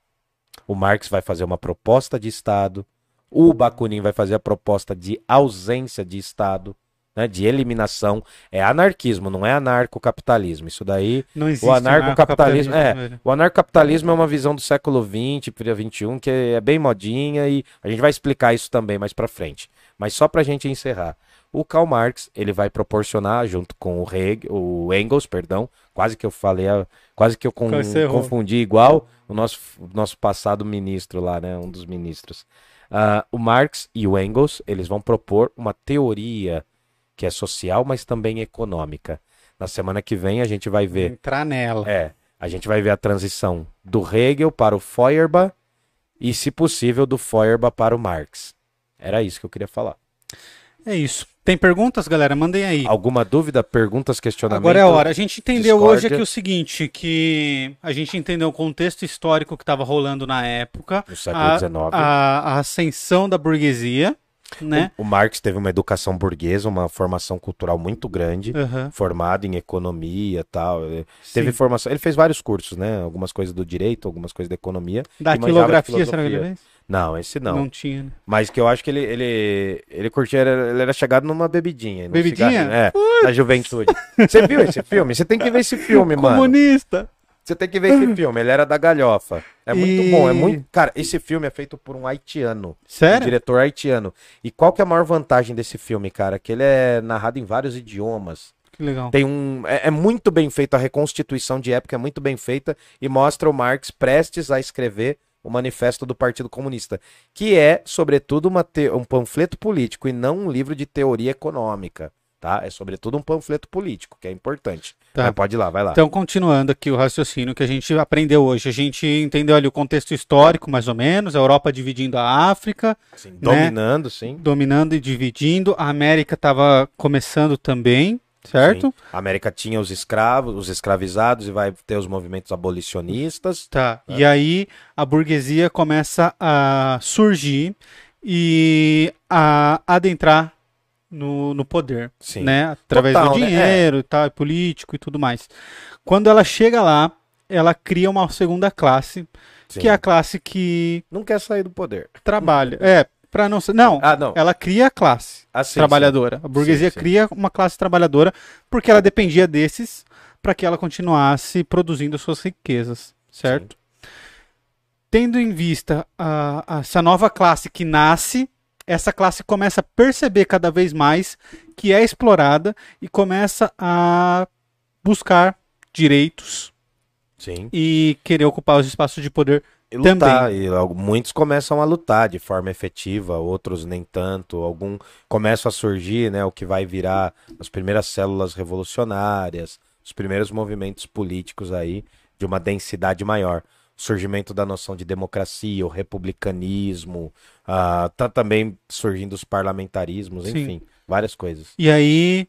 O Marx vai fazer uma proposta de Estado, o Bakunin vai fazer a proposta de ausência de Estado, né, de eliminação. É anarquismo, não é anarcocapitalismo. Isso daí. Não existe o anarcocapitalismo. É, o anarcocapitalismo é uma visão do século XX XXI que é bem modinha e a gente vai explicar isso também mais para frente. Mas só para a gente encerrar. O Karl Marx ele vai proporcionar junto com o, Hegel, o Engels, perdão, quase que eu falei, a- quase que eu con- confundi igual o nosso, nosso passado ministro lá, né, um dos ministros. Ah, o Marx e o Engels eles vão propor uma teoria que é social, mas também econômica. Na semana que vem a gente vai ver Entrar nela. é, a gente vai ver a transição do Hegel para o Feuerbach e, se possível, do Feuerbach para o Marx. Era isso que eu queria falar. É isso. Tem perguntas, galera? Mandem aí. Alguma dúvida, perguntas, questionamentos? Agora é a hora. A gente entendeu discórdia. hoje aqui o seguinte, que a gente entendeu o contexto histórico que estava rolando na época, No século a, XIX. a, a ascensão da burguesia, né? O Marx teve uma educação burguesa, uma formação cultural muito grande, Aham. formado em economia e tal. Sim. Teve formação, ele fez vários cursos, né? Algumas coisas do direito, algumas coisas da economia. Da quilografia, será que ele fez? Não, esse não. Não tinha, né? Mas que eu acho que ele ele, ele curtia, era- ele era chegado numa bebidinha. num Bebidinha? cigarrinho, É, na juventude. Você viu esse filme? Você tem que ver esse filme, mano. Comunista! Você tem que ver esse filme. Ele era da galhofa. É muito E- bom, é muito. Cara, esse filme é feito por um haitiano. Um Sério? diretor haitiano. E qual que é a maior vantagem desse filme, cara? Que ele é narrado em vários idiomas. Que legal. Tem um. É, é muito bem feito, a reconstituição de época é muito bem feita e mostra o Marx prestes a escrever o manifesto do Partido Comunista, que é, sobretudo, te- um panfleto político e não um livro de teoria econômica. Tá? É sobretudo um panfleto político, que é importante. Tá. Mas pode ir lá, vai lá. Então, continuando aqui o raciocínio que a gente aprendeu hoje. A gente entendeu ali o contexto histórico, mais ou menos, a Europa dividindo a África, Sim, dominando, sim. dominando e dividindo. A América estava começando também, certo? Sim. A América tinha os escravos, os escravizados e vai ter os movimentos abolicionistas. Tá. E aí a burguesia começa a surgir e a adentrar no, no poder, Sim. né? Através Total, do né? dinheiro e tal, e político e tudo mais. Quando ela chega lá, ela cria uma segunda classe, Sim. que é a classe que Não quer sair do poder. trabalha. É, para não ser. Não, Ah, não. ela cria a classe Assim, trabalhadora. A burguesia Sim, sim. cria uma classe trabalhadora porque ela dependia desses para que ela continuasse produzindo suas riquezas, certo? Tendo em vista a- a- essa nova classe que nasce, essa classe começa a perceber cada vez mais que é explorada e começa a buscar direitos Sim. e querer ocupar os espaços de poder. E lutar. E algu- muitos começam a lutar de forma efetiva, outros nem tanto. Algum começam a surgir, né, o que vai virar as primeiras células revolucionárias, os primeiros movimentos políticos aí de uma densidade maior. O surgimento da noção de democracia, o republicanismo, ah, tá também surgindo os parlamentarismos, Sim. enfim, várias coisas. E aí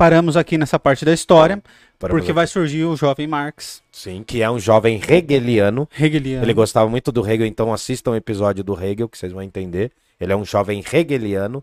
paramos aqui nessa parte da história, Paramos porque aqui. vai surgir o jovem Marx, Sim, que é um jovem hegeliano hegeliano. Ele gostava muito do Hegel, então assistam o episódio do Hegel, que vocês vão entender. Ele é um jovem hegeliano,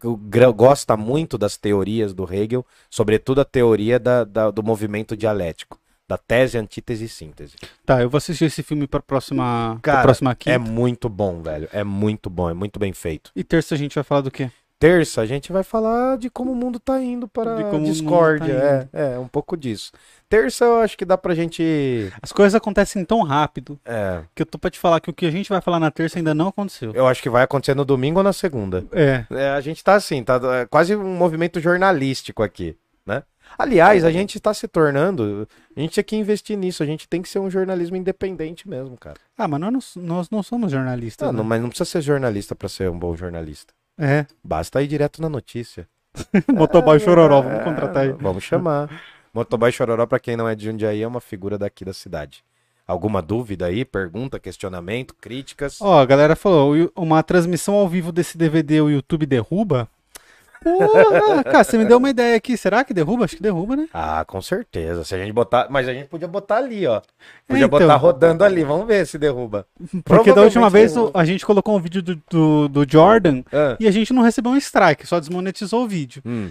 que gosta muito das teorias do Hegel, sobretudo a teoria da- da- do movimento dialético, da tese, antítese e síntese. Tá, eu vou assistir esse filme para próxima, pra Cara, próxima quinta. É muito bom, velho. É muito bom, é muito bem feito. E terça a gente vai falar do quê? Terça, a gente vai falar de como o mundo tá indo para a discórdia. tá é, é, um pouco disso. Terça, eu acho que dá pra gente. As coisas acontecem tão rápido é, que eu tô pra te falar que o que a gente vai falar na terça ainda não aconteceu. eu acho que vai acontecer no domingo ou na segunda. É. É, a gente tá assim, tá é, quase um movimento jornalístico aqui, né? Aliás, a gente tá se tornando, a gente tinha que investir nisso, a gente tem que ser um jornalismo independente mesmo, cara. Ah, mas nós, não- nós não somos jornalistas. Ah, né? não, mas não precisa ser jornalista pra ser um bom jornalista. É. Basta ir direto na notícia. Motoboy Chororó, vamos É, contratar aí. Vamos chamar. Motoboy Chororó, pra quem não é de Jundiaí, é uma figura daqui da cidade. Alguma dúvida aí? Pergunta, questionamento, críticas? Ó, a galera falou, uma transmissão ao vivo desse DVD o YouTube derruba? Porra, cara, você me deu uma ideia aqui. Será que derruba? Acho que derruba, né? Ah, com certeza. Se a gente botar. Mas a gente podia botar ali, ó. Podia então... botar rodando ali. Vamos ver se derruba. Porque da última vez derruba. a gente colocou um vídeo do, do, do Jordan ah. e a gente não recebeu um strike, só desmonetizou o vídeo. Hum.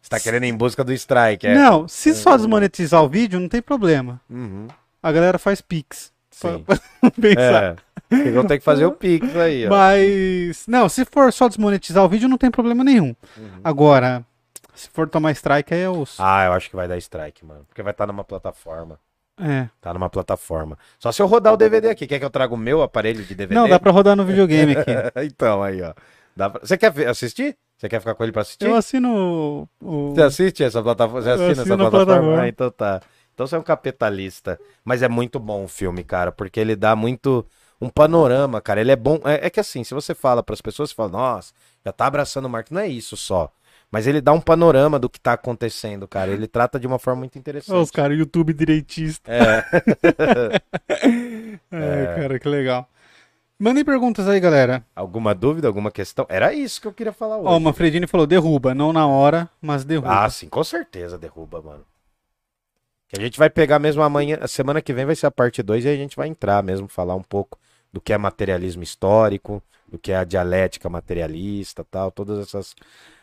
Você tá querendo ir em busca do strike, é? Não, se só desmonetizar o vídeo, não tem problema. Uhum. A galera faz pix. Sim. Pra, pra pensar. É. Vocês vão ter que fazer o Pix aí, ó. Mas. Não, se for só desmonetizar o vídeo, não tem problema nenhum. Uhum. Agora, se for tomar strike, aí é os. Ah, eu acho que vai dar strike, mano. Porque vai estar tá numa plataforma. É. Tá numa plataforma. Só se eu rodar o DVD aqui. Quer que eu traga o meu aparelho de DVD? Não, dá pra rodar no videogame aqui. então, aí, ó. Dá pra... Você quer assistir? Você quer ficar com ele pra assistir? Eu assino o. Você assiste essa plataforma? Você assina essa plataforma? plataforma? Ah, então tá. Então você é um capitalista. Mas é muito bom o filme, cara, porque ele dá muito um panorama, cara. Ele é bom. É, é que assim, se você fala para as pessoas, você fala, nossa, já tá abraçando o Mark. Não é isso só. Mas ele dá um panorama do que tá acontecendo, cara. Ele trata de uma forma muito interessante. Os caras, YouTube direitista. É. é, é. cara, que legal. Mandem perguntas aí, galera. Alguma dúvida, alguma questão? Era isso que eu queria falar hoje. Ó, o Manfredini falou, derruba, não na hora, mas derruba. Ah, sim, com certeza derruba, mano. Que a gente vai pegar mesmo amanhã, a semana que vem vai ser a parte 2 e a gente vai entrar mesmo, falar um pouco do que é materialismo histórico, do que é a dialética materialista tal, todas essas.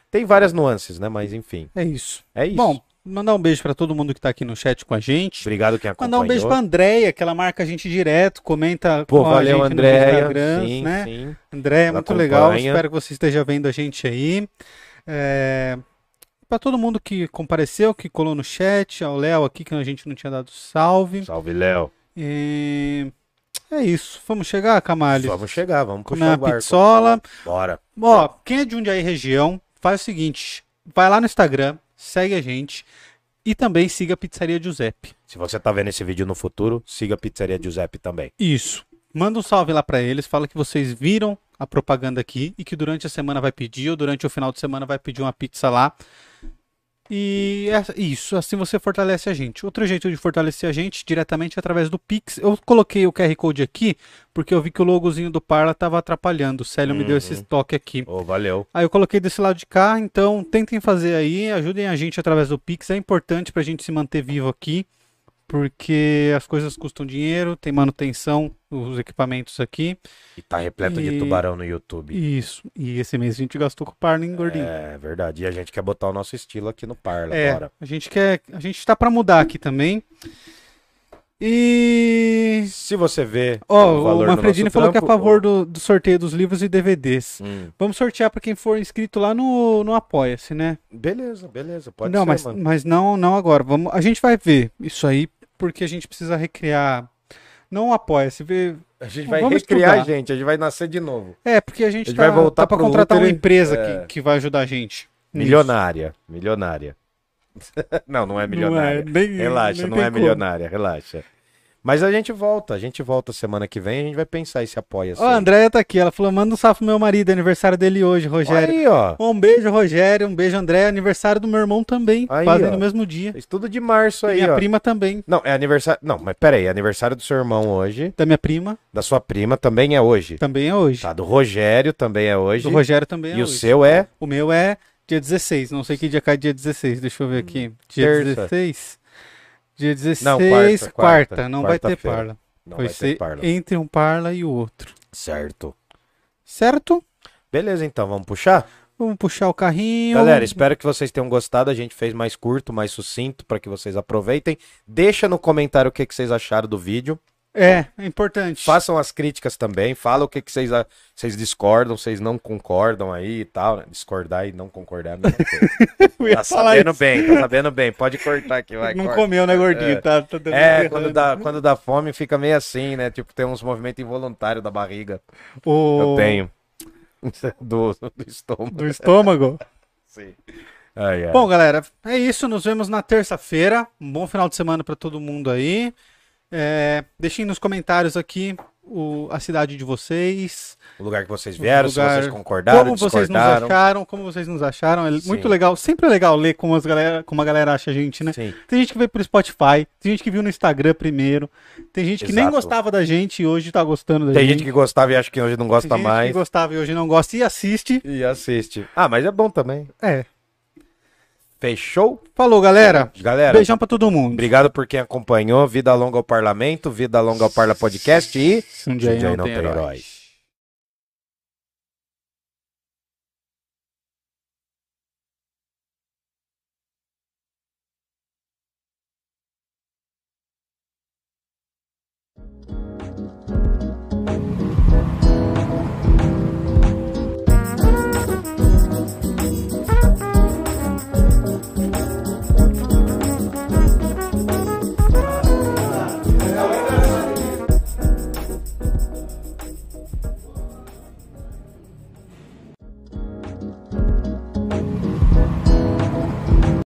Tem várias nuances, né? Mas enfim. É isso. É isso. Bom, mandar um beijo para todo mundo que tá aqui no chat com a gente. Obrigado quem acompanhou. Mandar um beijo pra Andréia, que ela marca a gente direto, comenta Pô, com valeu, a gente Andréia, no Instagram, sim, né? Sim. Andréia, muito acompanha. legal. Espero que você esteja vendo a gente aí. É... Para todo mundo que compareceu, que colou no chat, ao Léo aqui que a gente não tinha dado salve. Salve, Léo. E... É isso. Vamos chegar, Camales? Vamos chegar, vamos puxar Na o barco. pizzola. Bora. Ó, quem é de Jundiaí região, faz o seguinte. Vai lá no Instagram, segue a gente. E também siga a Pizzaria Giuseppe. Se você tá vendo esse vídeo no futuro, siga a Pizzaria Giuseppe também. Isso. Manda um salve lá para eles, fala que vocês viram a propaganda aqui e que durante a semana vai pedir ou durante o final de semana vai pedir uma pizza lá. E é isso, assim você fortalece a gente. Outro jeito de fortalecer a gente diretamente é através do Pix. Eu coloquei o QR Code aqui porque eu vi que o logozinho do Parla estava atrapalhando. O Célio uhum. me deu esse uhum. toque aqui. Oh, valeu. Aí eu coloquei desse lado de cá, então tentem fazer aí, ajudem a gente através do Pix. É importante para a gente se manter vivo aqui porque as coisas custam dinheiro, tem manutenção, os equipamentos aqui. E tá repleto e... de tubarão no YouTube. Isso. E esse mês a gente gastou com o Parla, hein, gordinho? É verdade. E a gente quer botar o nosso estilo aqui no Parla é, agora. A gente quer. A gente tá para mudar aqui também. E. Se você vê. Ó, oh, o Manfredini falou trampo, que é a favor ou... do, do, sorteio dos livros e DVDs. Hum. Vamos sortear para quem for inscrito lá no, no Apoia-se, né? Beleza, beleza. Pode não, ser. Mas, mano. mas não, não agora. Vamos, a gente vai ver isso aí porque a gente precisa recriar. Não apoia-se. A gente vai Vamos recriar a gente, a gente vai nascer de novo. É, porque a gente, a gente tá, vai voltar tá para contratar uma empresa é... que, que vai ajudar a gente. Milionária, nisso. milionária. não, não é milionária. Não é, nem, relaxa, nem não é milionária, relaxa. Mas a gente volta, a gente volta semana que vem, a gente vai pensar e se apoia. Ó, a Andréia tá aqui, ela falou: manda um salve pro meu marido, é aniversário dele hoje, Rogério. Aí, ó. Um beijo, Rogério, um beijo, André, aniversário do meu irmão também, aí, quase no mesmo dia. Estudo de março aí, e minha ó. prima também. Não, é aniversário. Não, mas pera aí, é aniversário do seu irmão hoje. Da minha prima. Da sua prima também é hoje. Também é hoje. Tá, do Rogério também é hoje. Do Rogério também é e hoje. E o seu é? O meu é dia 16, não sei que dia cai dia 16, deixa eu ver aqui. Dia Terça. 16. Dia 16, não, quarta, quarta, quarta não quarta vai ter parla. Não vai, vai ser parla. entre um parla e o outro. Certo. Certo? Beleza, então, vamos puxar? Vamos puxar o carrinho. Galera, espero que vocês tenham gostado. A gente fez mais curto, mais sucinto, para que vocês aproveitem. Deixa no comentário o que, que vocês acharam do vídeo. É, é importante. Façam as críticas também. Fala o que, que vocês, vocês discordam, vocês não concordam aí e tal. Né? Discordar e não concordar. É tá sabendo isso. bem, tá sabendo bem. Pode cortar aqui, vai. Não corta. comeu, né, gordinho? É, tá, tá é quando, dá, quando dá fome fica meio assim, né? Tipo, tem uns movimentos involuntários da barriga. O... Eu tenho. Do, do estômago. Do estômago? Sim. Ai, ai. Bom, galera, é isso. Nos vemos na terça-feira. Um bom final de semana para todo mundo aí. É, deixem nos comentários aqui o, a cidade de vocês. O lugar que vocês vieram, lugar, se vocês concordaram, como vocês nos acharam, como vocês nos acharam. É Sim. muito legal, sempre é legal ler como, as galera, como a galera acha a gente, né? Sim. Tem gente que veio pelo Spotify, tem gente que viu no Instagram primeiro, tem gente que Exato. nem gostava da gente e hoje tá gostando da tem gente. Tem gente que gostava e acha que hoje não gosta tem mais. Tem gente que gostava e hoje não gosta e assiste. E assiste. Ah, mas é bom também. É. Fechou? Falou, galera. Galera. Beijão pra todo mundo. Obrigado por quem acompanhou. Vida longa ao parlamento, vida longa ao Parla Podcast e. Um dia, um dia não, não tem heróis. heróis.